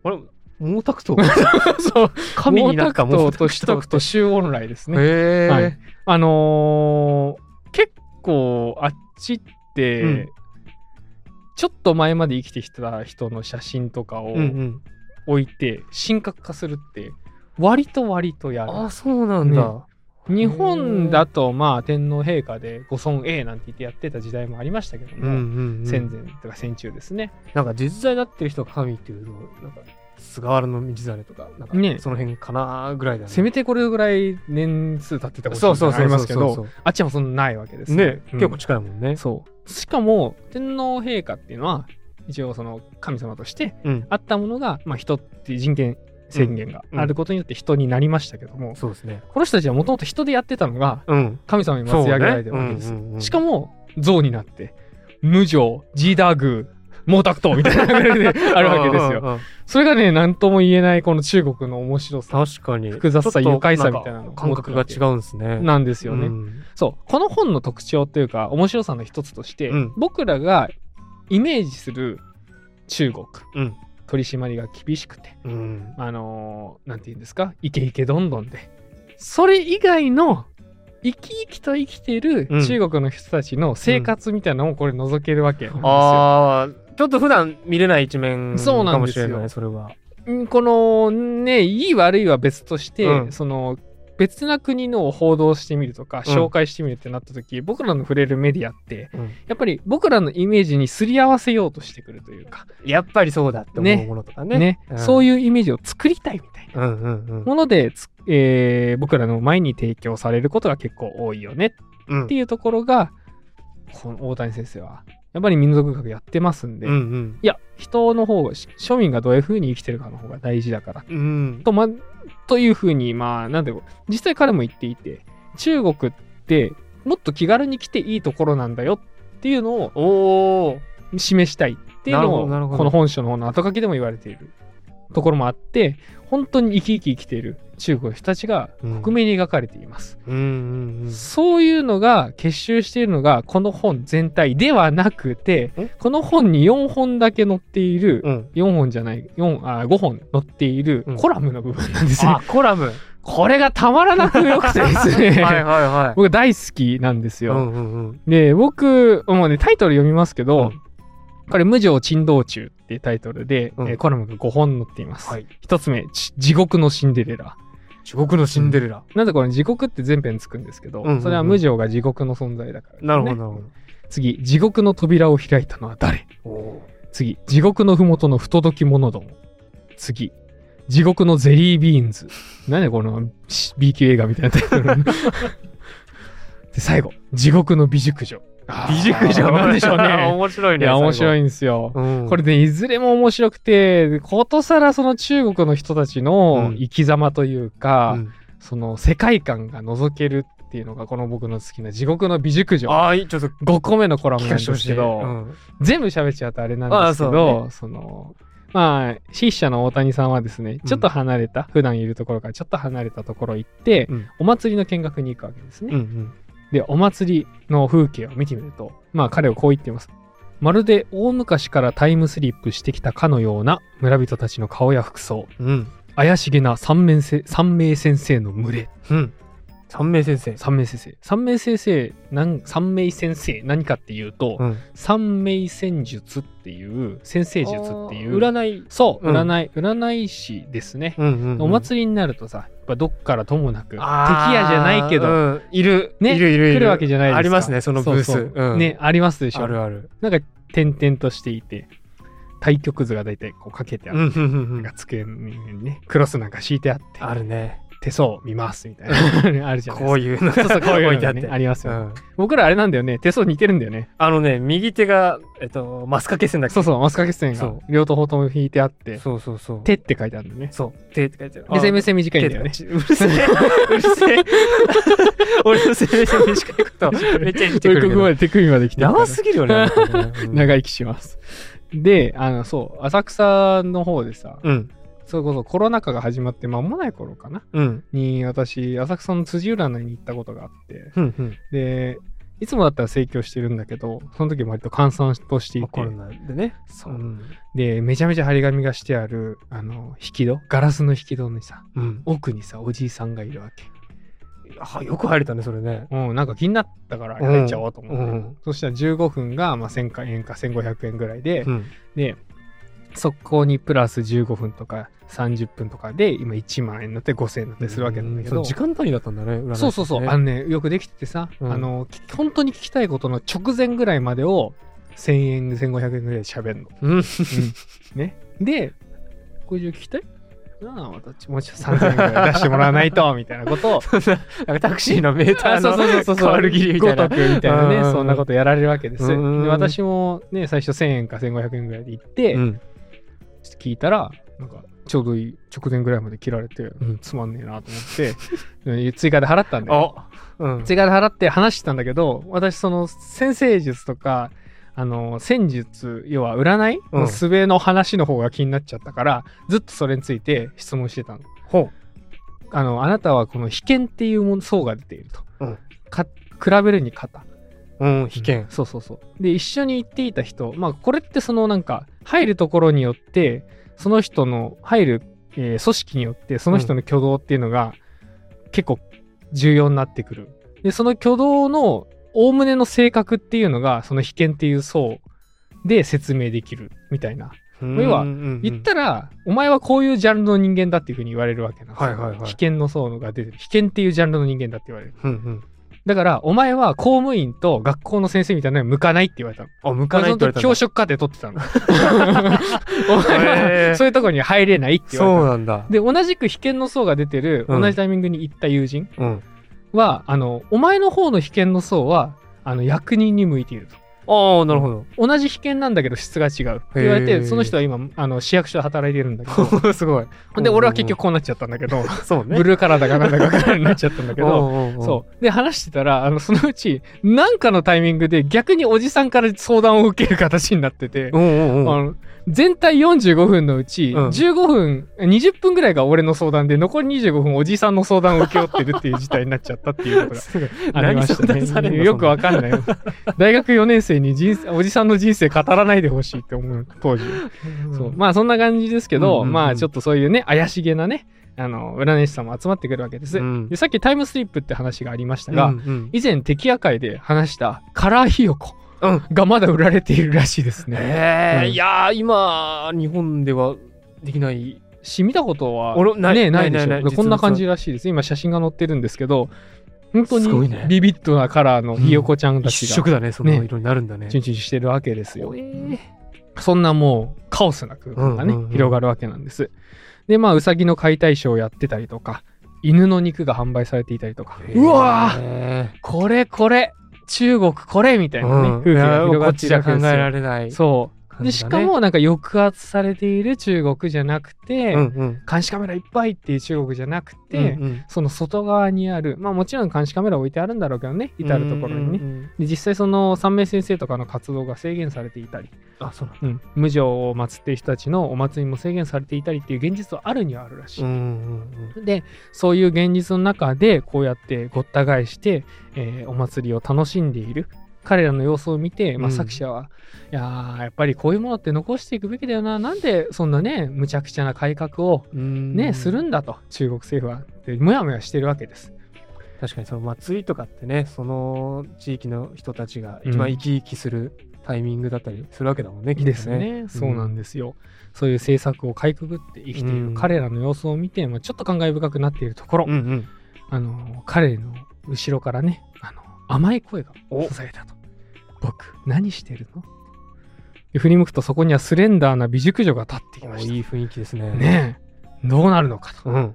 Speaker 2: あれ？毛沢東？<laughs>
Speaker 1: そう、
Speaker 2: 神になった
Speaker 1: 毛沢東と取得と周恩来ですね。
Speaker 2: へえ、
Speaker 1: はい。あのー結構あっちって、
Speaker 2: うん。
Speaker 1: ちょっと前まで生きてきた人の写真とかを
Speaker 2: うんうん
Speaker 1: 置いて神格化するって割と割とやる。
Speaker 2: あそうなんだ、
Speaker 1: 日本だとまあ天皇陛下でご尊栄なんて言ってやってた時代もありましたけども、
Speaker 2: うんうんうん。
Speaker 1: 戦前とか戦中ですね。
Speaker 2: なんか実在になってる人が神っていうとなんか菅原道真とかなんか
Speaker 1: ね。
Speaker 2: その辺かなぐらいだね。
Speaker 1: せめてこれぐらい年数経ってたこと
Speaker 2: そうそうそう
Speaker 1: ありますけどあっちはそんなないわけです
Speaker 2: ね、
Speaker 1: うん。
Speaker 2: 結構近いもんね。
Speaker 1: そう。しかも、天皇陛下っていうのは、一応その神様として
Speaker 2: うん。
Speaker 1: あったものが、まあ、人っていう人権宣言があることによって人になりましたけども、
Speaker 2: そうですね。
Speaker 1: この人たちはもともと人でやってたのが
Speaker 2: うん。
Speaker 1: 神様に祭り上げられてるわけです。しかも、像になって、無常、ジーダーグー、毛沢東みたいな流れで <laughs> あるわけですよ。それがね、なんとも言えないこの中国の面白さ
Speaker 2: 確かに。
Speaker 1: 複雑さ愉快さみたいなの
Speaker 2: 感覚が違うんですね。
Speaker 1: なんですよね。
Speaker 2: うん。
Speaker 1: そう。この本の特徴というか、面白さの一つとして、
Speaker 2: うん。
Speaker 1: 僕らがイメージする中国、
Speaker 2: うん。
Speaker 1: 取り締まりが厳しくて、
Speaker 2: うん。
Speaker 1: あのーなんて言うんですか、イケイケどんどんで、それ以外の生き生きと生きてる
Speaker 2: うん。
Speaker 1: 中国の人たちの生活みたいなのをこれ覗けるわけなんですよ。
Speaker 2: ああ、ちょっと普段見れない一面
Speaker 1: そうなんですよ。
Speaker 2: かもしれない、それは。
Speaker 1: うんこのねいい悪いは別として、
Speaker 2: うん。
Speaker 1: その別な国のを報道してみるとか
Speaker 2: うん。
Speaker 1: 紹介してみるってなった時、僕らの触れるメディアって
Speaker 2: うん。
Speaker 1: やっぱり僕らのイメージにすり合わせようとしてくるというか
Speaker 2: やっぱりそうだって思うものとかね。
Speaker 1: ね。
Speaker 2: うん。
Speaker 1: そういうイメージを作りたいみたいな。
Speaker 2: うんうんうん。
Speaker 1: ものでつ、えー僕らの前に提供されることが結構多いよね
Speaker 2: うん
Speaker 1: っていうところがこの大谷先生はやっぱり民族学やってますんで、
Speaker 2: うんうん。
Speaker 1: いや人の方がし庶民がどういうふうに生きてるかの方が大事だから。
Speaker 2: うん。
Speaker 1: と,、ま、というふうにまあなんで実際彼も言っていて中国ってもっと気軽に来ていいところなんだよっていうのを示したいっていうのをこの本書の方の後書きでも言われているところもあって本当に生き生き生きている中国の人たちが克明に描かれています、
Speaker 2: うんうんうん。
Speaker 1: そういうのが結集しているのがこの本全体ではなくて
Speaker 2: え？
Speaker 1: この本に4本だけ載っている、
Speaker 2: うん。
Speaker 1: 4本じゃない4あ5本載っている
Speaker 2: うん。
Speaker 1: コラムの部分なんですね、
Speaker 2: あコラム。
Speaker 1: これがたまらなく良くてですね。<laughs>
Speaker 2: はいはいはい。
Speaker 1: 僕大好きなんですよ、
Speaker 2: うんうんうん。
Speaker 1: で僕もうねタイトル読みますけど、
Speaker 2: うん。
Speaker 1: これ「無常珍道中」っていうタイトルで、
Speaker 2: うん。
Speaker 1: えーコラムが5本載っています、
Speaker 2: はい。
Speaker 1: 一つ目ち地獄のシンデレラ。
Speaker 2: 地獄のシンデレラ。
Speaker 1: なぜこれ地獄って全編つくんですけど、
Speaker 2: うんうんうん。
Speaker 1: それは無常が地獄の存在だから
Speaker 2: なるほどなるほ
Speaker 1: 次地獄の扉を開いたのは誰？
Speaker 2: どお
Speaker 1: 次地獄の麓の不届き者ども。次地獄のゼリービーンズ。何でこの B 級映画みたいなタイトル？<laughs> で最後地獄の美熟女 <laughs>
Speaker 2: 美熟女
Speaker 1: なんでしょうね。<laughs>
Speaker 2: 面白い
Speaker 1: い
Speaker 2: ね
Speaker 1: や面白
Speaker 2: い
Speaker 1: いんですよ、
Speaker 2: うん。
Speaker 1: これねいずれも面白くてことさらその中国の人たちの
Speaker 2: うん。
Speaker 1: 生き様というか、
Speaker 2: うん。
Speaker 1: その世界観が覗けるっていうのがこの僕の好きな地獄の美熟女。
Speaker 2: ああいいちょっと。
Speaker 1: 5個目のコラムなんですけど、
Speaker 2: うん。
Speaker 1: 全部喋っちゃうとあれなんですけ
Speaker 2: あ
Speaker 1: ど
Speaker 2: あ
Speaker 1: そのまあ筆者の大谷さんはですねちょっと離れた、普段いるところからちょっと離れたところ行って、
Speaker 2: うん。
Speaker 1: お祭りの見学に行くわけですね、
Speaker 2: うんうん
Speaker 1: でお祭りの風景を見てみるとまあ彼はこう言っています。まるで大昔からタイムスリップしてきたかのような村人たちの顔や服装。
Speaker 2: うん。
Speaker 1: 怪しげな三名せ三名先生の群れ。
Speaker 2: うん三名先生。
Speaker 1: 三名先生。三名先生なん三名先生何かっていうと、
Speaker 2: うん。
Speaker 1: 三名戦術っていう先生術っていう
Speaker 2: 占い。
Speaker 1: そう
Speaker 2: うん。
Speaker 1: 占い、占い師ですね、
Speaker 2: うんうんうん。
Speaker 1: お祭りになるとさやっぱどっからともなく敵
Speaker 2: あー
Speaker 1: 屋じゃないけど、
Speaker 2: うん。いる。
Speaker 1: ね
Speaker 2: いるいるいる。
Speaker 1: 来るわけじゃないですか。
Speaker 2: ありますねそのブース。
Speaker 1: そうそう。
Speaker 2: うん。
Speaker 1: ねありますでしょ。
Speaker 2: あるある。
Speaker 1: なんか点々としていて対局図が大体こうかけてあって、
Speaker 2: うん
Speaker 1: なんか机にねクロスなんか敷いてあって。
Speaker 2: あるね
Speaker 1: 手相見ますみたいな。<laughs> あるじゃないですか。
Speaker 2: こういうの。
Speaker 1: そうそうこういうのがね
Speaker 2: 置いてあって
Speaker 1: ありますよ、
Speaker 2: うん。
Speaker 1: 僕らあれなんだよね。手相似てるんだよね。
Speaker 2: あのね右手がえっとマスカケ線だっけ？
Speaker 1: そうそうマスカケ線が両方とも引いてあって
Speaker 2: そうそうそう。
Speaker 1: 手って書いてあるんだよね。
Speaker 2: そう。手って書いてある。
Speaker 1: 目線目線短いんだよね。
Speaker 2: うるせえ。うるせえ。俺の生命線短いことめっちゃ言ってくるけど。
Speaker 1: ここまで手首まで来て
Speaker 2: 長すぎるよね。<laughs>
Speaker 1: 長生きします。であのそう浅草の方でさ
Speaker 2: うん
Speaker 1: それこそコロナ禍が始まって間もない頃かな。
Speaker 2: うん。
Speaker 1: に私浅草の辻占いに行ったことがあって。
Speaker 2: うんうん。
Speaker 1: でいつもだったら盛況してるんだけどその時割と閑散としていて
Speaker 2: まあコロナでね。
Speaker 1: そう。
Speaker 2: うん。
Speaker 1: でめちゃめちゃ張り紙がしてあるあの引き戸ガラスの引き戸にさ
Speaker 2: うん。
Speaker 1: 奥にさおじいさんがいるわけ。
Speaker 2: あよく入れたねそれね。
Speaker 1: うんなんか気になったから入っちゃおうと思って、
Speaker 2: うん
Speaker 1: そしたら15分がまあ1000円か1500円ぐらいで、
Speaker 2: うん。
Speaker 1: でそこにプラス15分とか30分とかで今1万円になって5000円になってするわけなんだけど、
Speaker 2: う時間単位だったんだねね。
Speaker 1: そうそうそう、あのねよくできててさ、
Speaker 2: うん。
Speaker 1: あのき本当に聞きたいことの直前ぐらいまでを1000円1500円ぐらいで喋るの、
Speaker 2: うん。
Speaker 1: ね。でこれ以上聞きたい？なあ私もうちょっと3000円ぐらい出してもらわないとみたいなことを。<laughs>
Speaker 2: なんかタクシーのメーターの変わる切りみたいな。
Speaker 1: みたいなね、
Speaker 2: うん。
Speaker 1: そんなことやられるわけです。私もね、最初1000円か1500円ぐらいで行って、
Speaker 2: うん
Speaker 1: 聞いたら、なんかちょうどいい直前ぐらいまで切られて、
Speaker 2: ん。
Speaker 1: つまんねえなと思って、う <laughs> ん追加で払ったんだよ。
Speaker 2: あ。うん。
Speaker 1: 追加で払って話してたんだけど、私その先生術とか、あの戦術要は占い
Speaker 2: うん。
Speaker 1: の術の話の方が気になっちゃったから、ずっとそれについて質問してたの。
Speaker 2: ほ
Speaker 1: あのあなたはこの被験っていうもの層が出ていると、
Speaker 2: うん。
Speaker 1: か比べるに肩
Speaker 2: ううん被験
Speaker 1: そうそうそうで一緒に行っていた人まあこれってそのなんか入るところによってその人の入る、えー組織によってその人の挙動っていうのが結構重要になってくる。で、その挙動のおおむねの性格っていうのが、その被験っていう層で説明できるみたいな。要は言ったら、お前はこういうジャンルの人間だっていうふうに言われるわけなんですよ。
Speaker 2: はいはいはい
Speaker 1: 被験の層が出てる。被験っていうジャンルの人間だって言われる。
Speaker 2: うんうん。
Speaker 1: だから、お前は公務員と学校の先生みたいなのに向かないって言われたの。
Speaker 2: あ、向かないって言われた
Speaker 1: 教職課程取ってたの。<laughs> お前はそういうところに入れないって言われたの。
Speaker 2: そうなんだ。
Speaker 1: で、同じく被験の層が出てる、
Speaker 2: うん
Speaker 1: 同じタイミングに行った友人
Speaker 2: うん。
Speaker 1: は、あの、お前の方の被験の層は、あの、役人に向いていると。
Speaker 2: ああ、なるほど。
Speaker 1: 同じ被験なんだけど質が違うって言われて、その人は今、あの、市役所で働いてるんだけど、<laughs>
Speaker 2: すごい。
Speaker 1: で、俺は結局こうなっちゃったんだけど、<laughs>
Speaker 2: そうね。
Speaker 1: ブルーカラーだかなんだか分からないようになっちゃったんだけど、
Speaker 2: ど
Speaker 1: そう。で、話してたら、あの、そのうち、なんかのタイミングで逆におじさんから相談を受ける形になってて、全体45分のうち、
Speaker 2: うん
Speaker 1: 15分、20分ぐらいが俺の相談で、残り25分おじさんの相談を請け負ってるっていう事態になっちゃったっていうことが。ありましたね。<laughs>
Speaker 2: の？
Speaker 1: よくわかんない。大学4年生に人生おじさんの人生語らないでほしいって思う、当時。そう。まあ、そんな感じですけど、
Speaker 2: うんうんうん
Speaker 1: まあ、ちょっとそういうね、怪しげなね、あの、占い師さんも集まってくるわけです。
Speaker 2: うん
Speaker 1: でさっきタイムスリップって話がありました
Speaker 2: うん
Speaker 1: が、
Speaker 2: うん
Speaker 1: 以前、敵屋会で話したカラーひよこ
Speaker 2: うん。
Speaker 1: がまだ売られているらしいですね。
Speaker 2: ええ、
Speaker 1: うん
Speaker 2: いやー、今、日本ではできない。
Speaker 1: し、見たことは
Speaker 2: 俺ない
Speaker 1: ねないでしょこんな感じらしいです。今写真が載ってるんですけど、本当にビビッドなカラーのひよこちゃんた
Speaker 2: 一
Speaker 1: ちが、
Speaker 2: 色だね、その
Speaker 1: ね
Speaker 2: 色になるんだね。
Speaker 1: チュンチュンしてるわけですよ。
Speaker 2: えー
Speaker 1: そんなもうカオスな空間がね、
Speaker 2: うんうんうん
Speaker 1: 広がるわけなんです。で、まあ、うさぎの解体ショーをやってたりとか、犬の肉が販売されていたりとか、うわこれこれ中国これみたいなね、
Speaker 2: うん
Speaker 1: 風景が広がってい
Speaker 2: ちじゃ考え
Speaker 1: るわけですよ
Speaker 2: られない。
Speaker 1: そう。
Speaker 2: ね
Speaker 1: しかもなんか抑圧されている中国じゃなくて、
Speaker 2: うんうん。
Speaker 1: 監視カメラいっぱいっていう中国じゃなくて、
Speaker 2: うんうん
Speaker 1: その外側にある、まあもちろん監視カメラ置いてあるんだろうけどね、至るところにね。
Speaker 2: うんうんうん
Speaker 1: で実際その三名先生とかの活動が制限されていたり、
Speaker 2: あ、そう。
Speaker 1: うん、無常を祀っている人たちのお祭りも制限されていたりっていう現実はあるにはあるらしい。
Speaker 2: うんうん
Speaker 1: でそういう現実の中でこうやってごった返して、えーお祭りを楽しんでいる彼らの様子を見て、まあ、
Speaker 2: うん
Speaker 1: 作者は、いやーやっぱりこういうものって残していくべきだよななんでそんなねむちゃくちゃな改革を
Speaker 2: うん。
Speaker 1: ね、するんだと中国政府はでもやもやしてるわけです。
Speaker 2: 確かにその祭りとかってね、その地域の人たちが一番生き生きするタイミングだったりするわけだもんね、きっとね。
Speaker 1: ですね、そうなんですよ。そういう政策をかいくぐって生きている
Speaker 2: うん
Speaker 1: 彼らの様子を見て、まあ、ちょっと感慨深くなっているところ、
Speaker 2: うんうん。
Speaker 1: あの彼の後ろからねあの甘い声が
Speaker 2: お
Speaker 1: されたと。僕何してるの？で振り向くとそこにはスレンダーな美熟女が立ってきました。
Speaker 2: おいい雰囲気ですね。。
Speaker 1: ねえどうなるのかと。
Speaker 2: うん。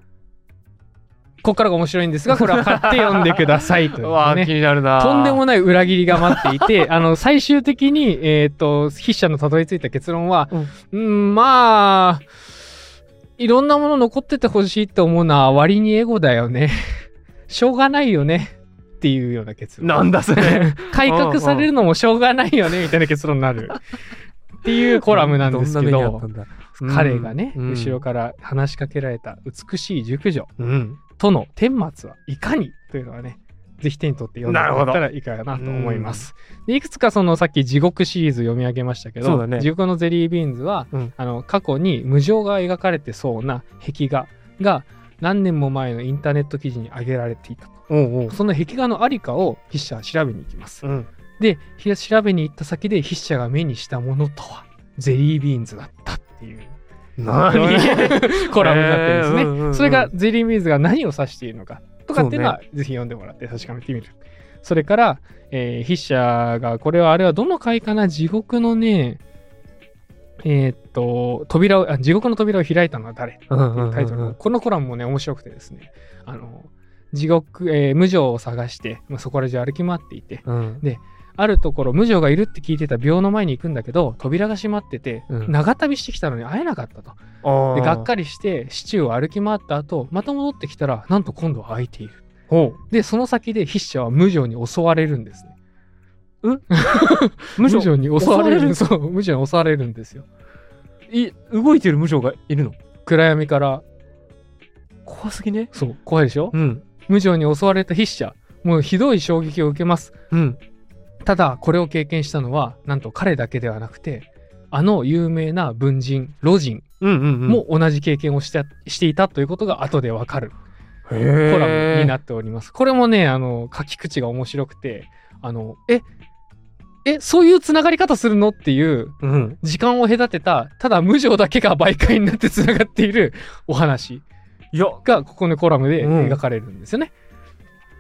Speaker 1: ここからが面白いんですがこれは買って読んでくださいという <laughs> う
Speaker 2: わ気になるな。
Speaker 1: とんでもない裏切りが待っていて、<laughs> あの、最終的に、えっ、と、筆者のたどり着いた結論は、うん、まあ、いろんなもの残っててほしいって思うのは割にエゴだよね。<laughs> しょうがないよね。っていうような結論。
Speaker 2: なんだそれ。<laughs>
Speaker 1: 改革されるのもしょうがないよね、みたいな結論になる。<laughs> っていうコラムなんですけど
Speaker 2: どん
Speaker 1: 彼がね、
Speaker 2: うん
Speaker 1: 後ろから話しかけられた美しい熟女
Speaker 2: うん。
Speaker 1: との顛末はいかにというのはね、ぜひ手に取って読んでもらったらいいかなと思います。でいくつかそのさっき地獄シリーズ読み上げましたけど、
Speaker 2: ね
Speaker 1: 地獄のゼリービーンズは、
Speaker 2: うん
Speaker 1: あの過去に無常が描かれてそうな壁画が何年も前のインターネット記事に上げられていたと。
Speaker 2: おうおう。
Speaker 1: その壁画のありかを筆者は調べに行きます。
Speaker 2: うん。
Speaker 1: で、ひ調べに行った先で筆者が目にしたものとは、ゼリービーンズだったっていう。
Speaker 2: 何？<laughs>
Speaker 1: コラムになってるんですね、
Speaker 2: えーうんうんうん
Speaker 1: それがゼリービーンズが何を指しているのかとかっていうのは、ぜひ読んでもらって確かめてみる。それから、えー筆者が、これはあれはどの回かな地獄のね、えーっと、扉をあ、地獄の扉を開いたのは誰って
Speaker 2: うんうんうんうん
Speaker 1: いうタイトルのこのコラムもね、面白くてですね、あの、地獄、えー無常を探して、まあ、そこら中歩き回っていて、
Speaker 2: うん。
Speaker 1: あるところ、無常がいるって聞いてた廟の前に行くんだけど、扉が閉まってて、
Speaker 2: うん
Speaker 1: 長旅してきたのに会えなかったと。
Speaker 2: あ
Speaker 1: で、がっか
Speaker 2: り。
Speaker 1: りして、市中を歩き回った後、また戻ってきたら、なんと今度は空いている。
Speaker 2: ほ
Speaker 1: で、その先で筆者は無常に襲われるんですね。
Speaker 2: う。<laughs>
Speaker 1: 無常？に襲われる。
Speaker 2: 襲
Speaker 1: そう、無常に襲われるんですよ。
Speaker 2: い動いてる無常がいるの？
Speaker 1: 暗闇から、
Speaker 2: 怖すぎね。
Speaker 1: そう、怖いでしょ、
Speaker 2: うん。
Speaker 1: 無常に襲われた筆者、もうひどい衝撃を受けます。
Speaker 2: うん。
Speaker 1: ただ、これを経験したのは、なんと彼だけではなくて、あの有名な文人、魯人。も同じ経験をしたしていたということが後でわかる。
Speaker 2: コ
Speaker 1: コラムになっております。これもね、あの、書き口が面白くて、あの、え、え、そういうつながり方するのっていう
Speaker 2: うん。
Speaker 1: 時間を隔てた、ただ無常だけが媒介になってつながっているお話
Speaker 2: いや、
Speaker 1: が、ここのコラムで
Speaker 2: うん
Speaker 1: 描かれるんですよね。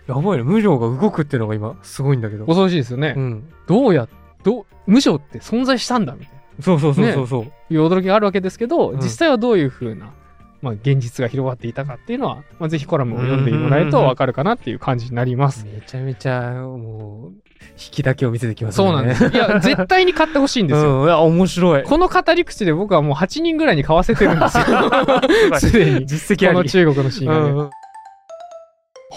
Speaker 2: やばいね。無常が動くっていうのが今、すごいんだけど。
Speaker 1: 恐ろしいですよね。
Speaker 2: うん。
Speaker 1: どうや、どう、無常って存在したんだみたいな。
Speaker 2: そうそうそうそうそう。
Speaker 1: いう驚きがあるわけですけど、
Speaker 2: うん
Speaker 1: 実際はどういうふうな、まあ、現実が広がっていたかっていうのは、まあ、ぜひコラムを読んでもらえるとわかるかなっていう感じになります。
Speaker 2: めちゃめちゃ、もう、引きだけを見せてきますね。
Speaker 1: そうなんです。いや、<laughs> 絶対に買ってほしいんですよ。
Speaker 2: うん。いや、面白い。
Speaker 1: この語り口で僕はもう8人ぐらいに買わせてるんですよ。<laughs> すでに。
Speaker 2: 実績あり。
Speaker 1: この中国のシーンがね。
Speaker 2: うんうん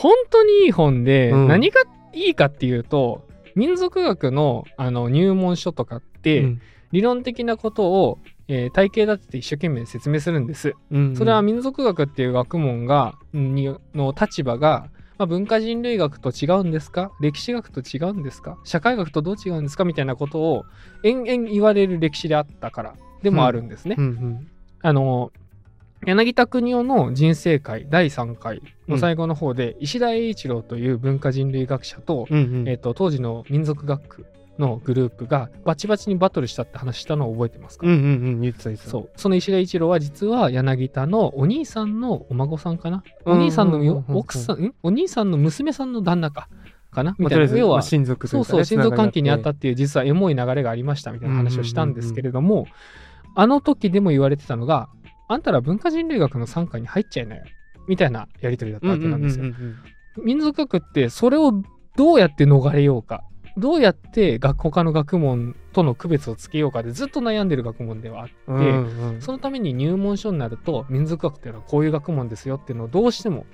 Speaker 1: 本当にいい本で、
Speaker 2: うん
Speaker 1: 何がいいかっていうと、民族学のあの入門書とかって、
Speaker 2: うん
Speaker 1: 理論的なことを、えー体系立てて一生懸命説明するんです。
Speaker 2: うん
Speaker 1: それは民族学っていう学問がにの立場が、まあ、文化人類学と違うんですか？歴史学と違うんですか？社会学とどう違うんですか？みたいなことを延々言われる歴史であったからでもあるんですね。
Speaker 2: うんうん
Speaker 1: あの柳田国夫の人生会第3回の最後の方で、石田栄一郎という文化人類学者と,、
Speaker 2: うんうん。
Speaker 1: えっと当時の民族学のグループがバチバチにバトルしたって話したのを覚えてますか、
Speaker 2: うんうんうん言ってた言ってた。
Speaker 1: そう。その石田一郎は実は柳田のお兄さんのお孫さんかな、
Speaker 2: うん
Speaker 1: お兄さんの奥さん？ん？お兄さんの娘さんの旦那か。かなみ
Speaker 2: まあ
Speaker 1: たいな、要は
Speaker 2: とりあえずまあ親族と
Speaker 1: そ
Speaker 2: いう
Speaker 1: そう親族関係にあった
Speaker 2: つ
Speaker 1: っていう実はエモい流れがありましたみたいな話をしたんですけれども、あの時でも言われてたのがあんたら文化人類学の傘下に入っちゃいなよ。みたいなやり取りだったわけなんですよ。民族学ってそれをどうやって逃れようかどうやって学他の学問との区別をつけようかでずっと悩んでる学問ではあって、
Speaker 2: うんうん。うん
Speaker 1: そのために入門書になると民族学っていうのはこういう学問ですよっていうのをどうしても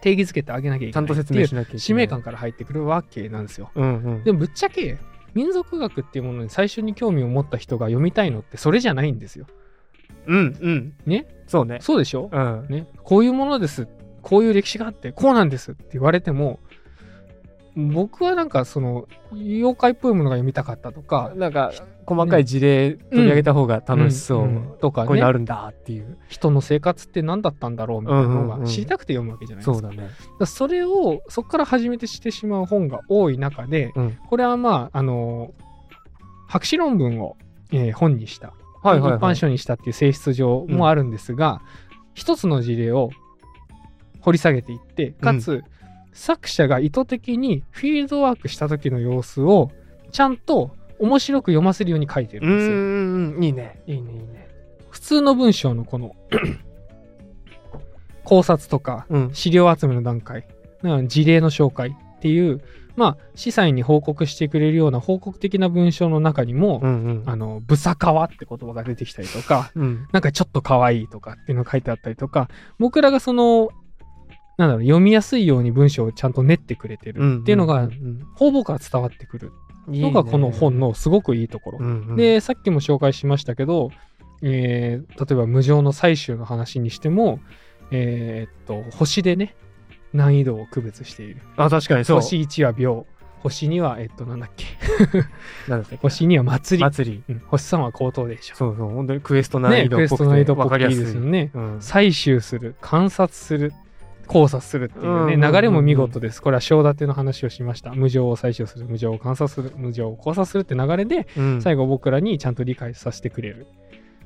Speaker 1: 定義づけてあげなきゃい
Speaker 2: ちゃんと
Speaker 1: けないっていう
Speaker 2: 説明しなきゃいけない。
Speaker 1: 使命感から入ってくるわけなんですよ。
Speaker 2: うん。うん
Speaker 1: でもぶっちゃけ民族学っていうものに最初に興味を持った人が読みたいのってそれじゃないんですよ。
Speaker 2: うんうん。
Speaker 1: ね？
Speaker 2: そうね。
Speaker 1: そうでしょ、
Speaker 2: うん。
Speaker 1: ね、こういうものです。こういう歴史があってこうなんですって言われても僕はなんかその妖怪っぽいものが読みたかったとか
Speaker 2: なんか細かい事例取り上げた方が楽しそう、
Speaker 1: んんとかね。
Speaker 2: こういうのあるんだっていう。
Speaker 1: 人の生活って何だったんだろうみたいなの
Speaker 2: うんうんうん。
Speaker 1: が知りたくて読むわけじゃないですか。
Speaker 2: そうだ
Speaker 1: それをそこから始めてしてしまう本が多い中で、
Speaker 2: うん。
Speaker 1: これはまああの博士論文を、えー本にした、
Speaker 2: はいはい、はい、
Speaker 1: 一般書にしたっていう性質上もあるんですが、一つの事例を掘り下げていってかつ、作者が意図的にフィールドワークした時の様子をちゃんと面白く読ませるように書いてる
Speaker 2: うん
Speaker 1: ですよ。
Speaker 2: んうん。いいね。いいねいいね。
Speaker 1: 普通の文章のこの <clears throat> 考察とか
Speaker 2: うん。
Speaker 1: 資料集めの段階うん事例の紹介っていうまあ司祭に報告してくれるような報告的な文章の中にも、
Speaker 2: うんうん。
Speaker 1: あのブサカワって言葉が出てきたりとか
Speaker 2: うん。
Speaker 1: なんかちょっと可愛いとかっていうのが書いてあったりとか僕らがそのなんだろう読みやすいように文章をちゃんと練ってくれてるっていうのが
Speaker 2: ん
Speaker 1: 方々から伝わってくる。
Speaker 2: うん
Speaker 1: のがこの本のすごくいいところ。
Speaker 2: うんうん
Speaker 1: でさっきも紹介しましたけど、えー例えば無常の採集の話にしても、えーっと星でね難易度を区別している。
Speaker 2: あ確かにそう。
Speaker 1: 星1は秒。星2はえっとなんだっけ。
Speaker 2: なんだっけ。<laughs>
Speaker 1: 星2は祭り、
Speaker 2: 祭り。
Speaker 1: うん。星3は高等でしょ。
Speaker 2: そうそう。本当にクエスト難易度
Speaker 1: ねクエスト難易度っぽくていい
Speaker 2: わかりやすい。
Speaker 1: ですよね
Speaker 2: うん。
Speaker 1: 採集する。観察する考察するっていうね、流れも見事です。これは章立ての話をしました。無常を採集する。無常を観察する。無常を考察するって流れで
Speaker 2: うん。
Speaker 1: 最後僕らにちゃんと理解させてくれる。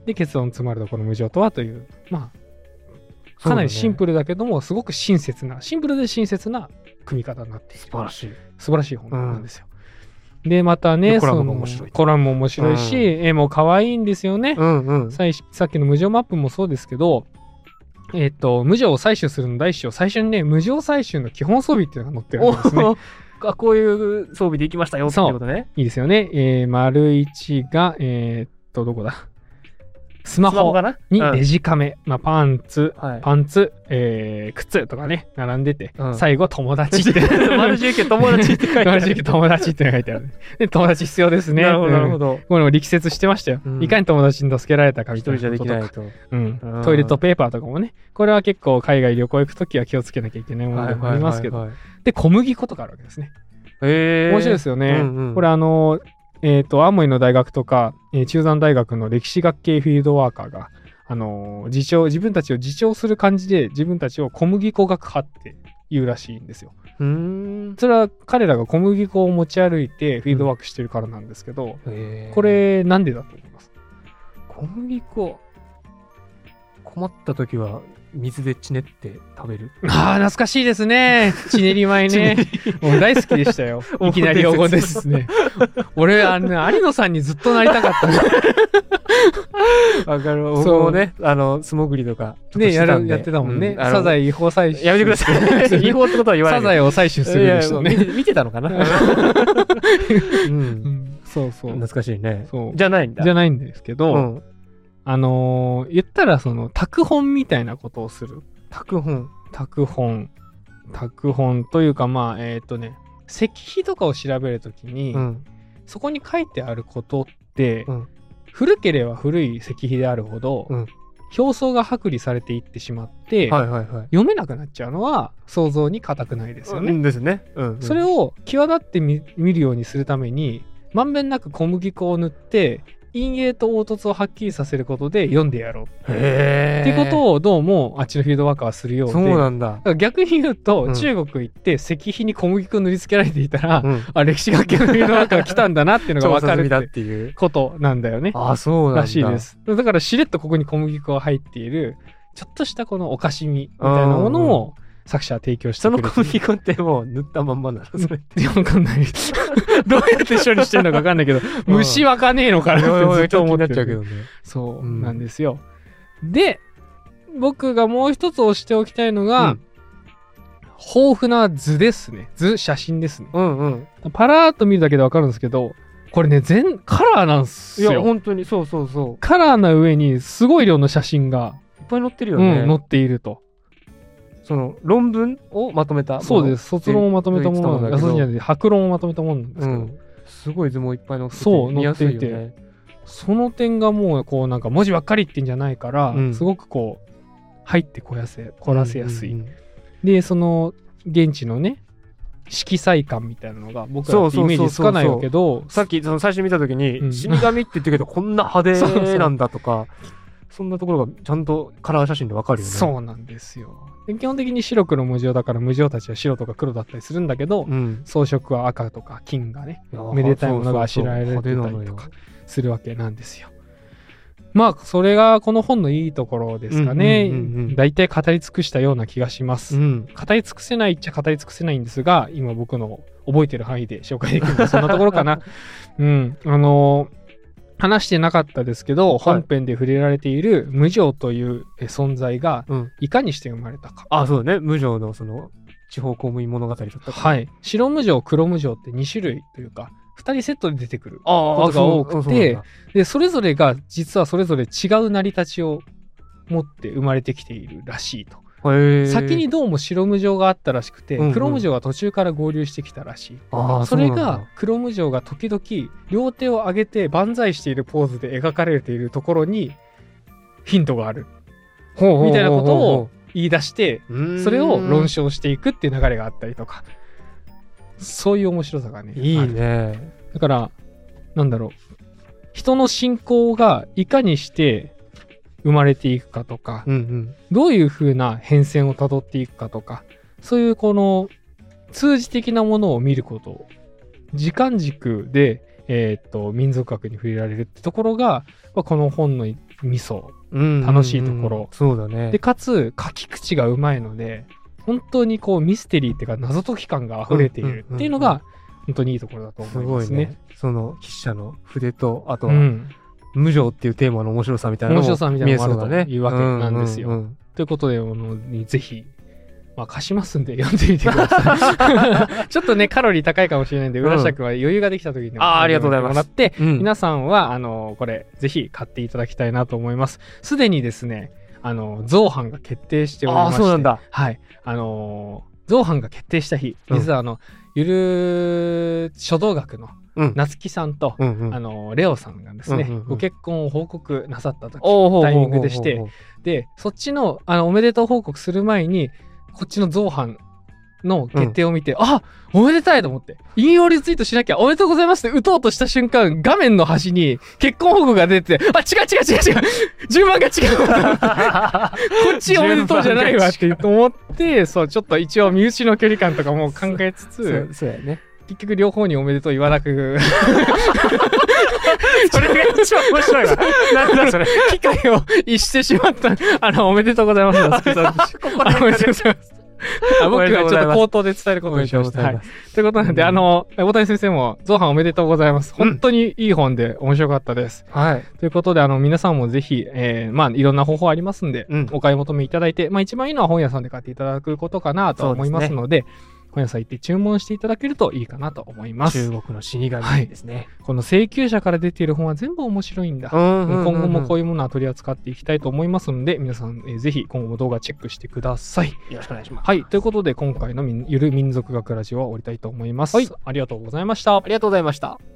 Speaker 1: で結論つまるとこの無常とはという。まあかなりシンプルだけども、すごく親切なシンプルで親切な組み方になっている。
Speaker 2: 素晴らしい。
Speaker 1: 素晴らしい本なんですよ。でまたね
Speaker 2: でコラムも
Speaker 1: その
Speaker 2: 面白い。
Speaker 1: コラムも面白いし、
Speaker 2: うん。
Speaker 1: 絵も可愛いんですよね。
Speaker 2: うんうん。
Speaker 1: さいさっきの無常マップもそうですけどえっ、と無常を採取するの第一章。最初にね無常採集の基本装備っていうのが載ってるんですね。
Speaker 2: おあ <laughs> こういう装備で行きましたよって
Speaker 1: そう
Speaker 2: ことね。
Speaker 1: いいですよね。えー、丸1がえっとどこだ？スマホに
Speaker 2: うん
Speaker 1: デジカメ、まあ、パンツ、
Speaker 2: はい
Speaker 1: パンツ、えー靴とかね、並んでて、
Speaker 2: うん
Speaker 1: 最後友達って。<laughs>
Speaker 2: 丸十九友達って書いてある
Speaker 1: マルジ友達って書いてある。で、友達必要ですね。
Speaker 2: なるほどなるほ
Speaker 1: ど。
Speaker 2: ど
Speaker 1: これも力説してましたよ。
Speaker 2: うん
Speaker 1: いかに友達に助けられたかみ
Speaker 2: 一
Speaker 1: たい
Speaker 2: 人じゃできない
Speaker 1: とうん
Speaker 2: うん
Speaker 1: トイレットペーパーとかもね。これは結構海外旅行行くときは気をつけなきゃいけないものでもありますけど。で、小麦粉とかあるわけですね。面白いですよね。これあの、えっ、と、アモイの大学とか、えー中山大学の歴史学系フィールドワーカーが、あのー自重自分たちを自重する感じで自分たちを小麦粉学派って言うらしいんですよ。
Speaker 2: うーん。
Speaker 1: それは彼らが小麦粉を持ち歩いてフィードバックしてるからなんですけど、
Speaker 2: えー
Speaker 1: これなんでだと思います？
Speaker 2: 小麦粉。困った時は水でちねって食べる。
Speaker 1: ああ懐かしいですねちねり米ねもう大好きでしたよ <laughs> いきなり黄金ですね俺あのね有野さんにずっとなりたかった
Speaker 2: わかる。僕
Speaker 1: そう
Speaker 2: もね、あの、素潜りとかと
Speaker 1: ねや。るやってたもんね、
Speaker 2: うあの
Speaker 1: サザエ違法採取
Speaker 2: やめてください。<laughs> 違法ってことは言わないで。
Speaker 1: サザエを採取する人ね
Speaker 2: 見てたのかなう。
Speaker 1: うんんそうそう
Speaker 2: 懐かしいね。
Speaker 1: そう
Speaker 2: じゃないんだ。
Speaker 1: じゃないんですけど、
Speaker 2: うん。
Speaker 1: あのー言ったらその拓本みたいなことをする
Speaker 2: 拓本。
Speaker 1: 拓本拓本というかまあえっ、とね石碑とかを調べるときに、
Speaker 2: うん。
Speaker 1: そこに書いてあることって、
Speaker 2: うん
Speaker 1: 古ければ古い石碑であるほど、
Speaker 2: うん
Speaker 1: 表層が剥離されていってしまって、
Speaker 2: はいはいはい。
Speaker 1: 読めなくなっちゃうのは想像に難くないですよね。
Speaker 2: うんですね。うんうん。
Speaker 1: それを際立ってみ見るようにするためにまんべんなく小麦粉を塗って陰影と凹凸をはっきりさせることで読んでやろう
Speaker 2: へ
Speaker 1: っていうこと
Speaker 2: を。
Speaker 1: をどうもあっちのフィードバッカーはするようで
Speaker 2: そうなんだ
Speaker 1: 逆に言うと、
Speaker 2: うん
Speaker 1: 中国行って石碑に小麦粉塗りつけられていたら、
Speaker 2: うん。
Speaker 1: あ歴史学系のフィードバッカーが来たんだなっていうのが <laughs>
Speaker 2: 調
Speaker 1: 分かるっ
Speaker 2: てていう。
Speaker 1: ことなんだよね。
Speaker 2: あ、そうなんだ。
Speaker 1: らしいで。す。だからしれっとここに小麦粉が入っているちょっとしたこのお菓子みみたいなものを作者は提供して
Speaker 2: その小麦粉ってもう塗ったまんまなのそれ。
Speaker 1: いやわかんない。<laughs> どうやって処理してるのかわかんないけど、
Speaker 2: うん
Speaker 1: 虫わかねえのかなってずっと思っ
Speaker 2: ちゃうけどね。
Speaker 1: そう
Speaker 2: うん
Speaker 1: なんですよ。で、僕がもう一つ押しておきたいのが、
Speaker 2: うん
Speaker 1: 豊富な図ですね。図、写真ですね。
Speaker 2: うんうん。
Speaker 1: パラーっと見るだけでわかるんですけど、これね、全、カラーなんす
Speaker 2: いや、
Speaker 1: よ。
Speaker 2: 本当にそうそうそう。
Speaker 1: カラーな上にすごい量の写真が、
Speaker 2: いっぱい載ってるよ
Speaker 1: う
Speaker 2: ね。
Speaker 1: ん、載っていると。
Speaker 2: その論文をまとめた。
Speaker 1: そうです。卒論をまとめたものなんだ
Speaker 2: けど
Speaker 1: 白論をまとめたものなんですけど、
Speaker 2: うん。すごい図もいっぱい載ってて。
Speaker 1: そうてい
Speaker 2: ね。
Speaker 1: その点がもうこうなんか文字ばっかりってんじゃないから、
Speaker 2: うん
Speaker 1: すごくこう入ってこやせこらせやすい、
Speaker 2: うんうん
Speaker 1: でその現地のね色彩感みたいなのが僕ら
Speaker 2: そうそうそうそう
Speaker 1: ってイメージつかないわけど
Speaker 2: さっきその最初見た時に、
Speaker 1: うん
Speaker 2: 死神って言ってるけどこんな派手なんだとか <laughs> そんなところがちゃんとカラー写真でわかるよね。
Speaker 1: そうなんですよで基本的に白黒無常だから無常たちは白とか黒だったりするんだけど、
Speaker 2: うん。
Speaker 1: 装飾は赤とか金がねめでたいものがあしらえられてたりとかするわけなんですよ。まあそれがこの本のいいところですかね。
Speaker 2: うんうんうん
Speaker 1: 語り尽くしたような気がします。
Speaker 2: うん。
Speaker 1: 語り尽くせないっちゃ語り尽くせないんですが今僕の覚えてる範囲で紹介できるのはそんなところかな。<laughs> うん。あのー話してなかったですけど、本編で触れられている無常というえ存在が
Speaker 2: うん。
Speaker 1: いかにして生まれたか。
Speaker 2: あ、そうだね。無常のその地方公務員物語だったから。
Speaker 1: はい。白無常、黒無常って2種類というか、2人セットで出てくる。
Speaker 2: あ
Speaker 1: ことが多くて
Speaker 2: そうそうなんだ
Speaker 1: で、それぞれが実はそれぞれ違う成り立ちを持って生まれてきているらしいと。先にどうも白無常があったらしくて、
Speaker 2: うんうん。
Speaker 1: 黒無常が途中から合流してきたらしい。それが黒無常が時々両手を上げて万歳しているポーズで描かれているところにヒントがある。みたいなことを言い出してそれを論証していくっていう流れがあったりとか。そういう面白さがね
Speaker 2: いいね。
Speaker 1: だからなんだろう。人の信仰がいかにして生まれていくかとか
Speaker 2: うんうん。
Speaker 1: どういう風な変遷をたどっていくかとかそういうこの通じ的なものを見ること時間軸で、えーっと民族学に触れられるってところがまあこの本の味噌
Speaker 2: うん
Speaker 1: 楽しいところ
Speaker 2: そうだね。
Speaker 1: でかつ書き口がうまいので本当にこうミステリーっていうか謎解き感が溢れているっていうのが本当にいいところだと
Speaker 2: す
Speaker 1: 思いますね。
Speaker 2: ごいね。その筆者の筆と、あとは、
Speaker 1: うん、
Speaker 2: 無常っていうテーマの面白さみたいなのも
Speaker 1: 面白さみたいなのもあるというわけなんですよ
Speaker 2: うんうんうん
Speaker 1: ということで、あのぜひ、まあ、貸しますんで読んでみてください。<laughs> ちょっとね、カロリー高いかもしれないんで、
Speaker 2: うん
Speaker 1: 浦下君は余裕ができた時に
Speaker 2: あーありがとうございます
Speaker 1: もらって、
Speaker 2: うん
Speaker 1: 皆さんは、あの、これ、ぜひ買っていただきたいなと思います。すでにですね、あの、造反が決定しておりまして、
Speaker 2: そうなんだ。
Speaker 1: はい。あのー造反が決定した日、
Speaker 2: うん
Speaker 1: 実はあの、ゆる書道学の
Speaker 2: うん。
Speaker 1: 夏木さんと、
Speaker 2: うんうん。
Speaker 1: あのレオさんがですね、
Speaker 2: うんうんうん。
Speaker 1: ご結婚を報告なさった時タイミングでしてでそっちのあのおめでとう報告する前にこっちの造反の決定を見て、あおめでたいと思って、引用リツイートしなきゃ、おめでとうございますって打とうとした瞬間、画面の端に結婚報告が出て、あ、違う違う違う違う順番が違う。<laughs> こっちおめでとうじゃないわって思って、そう、ちょっと一応身内の距離感とかも考えつ
Speaker 2: そ
Speaker 1: つ
Speaker 2: う、そうやね。
Speaker 1: 結局両方におめでとう言わなく、<laughs>
Speaker 2: それが一番面白いわ。なんだそれ。
Speaker 1: 機会を逸してしまった、あの、おめでとうございます。<laughs> あおめでとうございます。<laughs> あ僕がちょっと口頭で伝えることにしました。はい。ということなんで、
Speaker 2: うん
Speaker 1: あの、大谷先生も、造反おめでとうございます。本当にいい本で面白かったです。
Speaker 2: はい。
Speaker 1: ということで、あの、皆さんもぜひ、えー、まあ、いろんな方法ありますんで、
Speaker 2: うん
Speaker 1: お買い求めいただいて、まあ、一番いいのは本屋さんで買っていただくことかなと思いますので、本屋さん行って注文していただけるといいかなと思います。
Speaker 2: 中国の死神ですね。
Speaker 1: この請求者から出ている本は全部面白いんだ。今後もこう
Speaker 2: い
Speaker 1: いうものは取り扱っていきたいと思いますので、皆さん、えーぜひ今後も動画チェックしてください。
Speaker 2: う。よろしくお願いします。
Speaker 1: はい。ということで、今回のゆる民族学ラジオは終わりたいと思います。ありがとうございました
Speaker 2: あ。りがとうございました。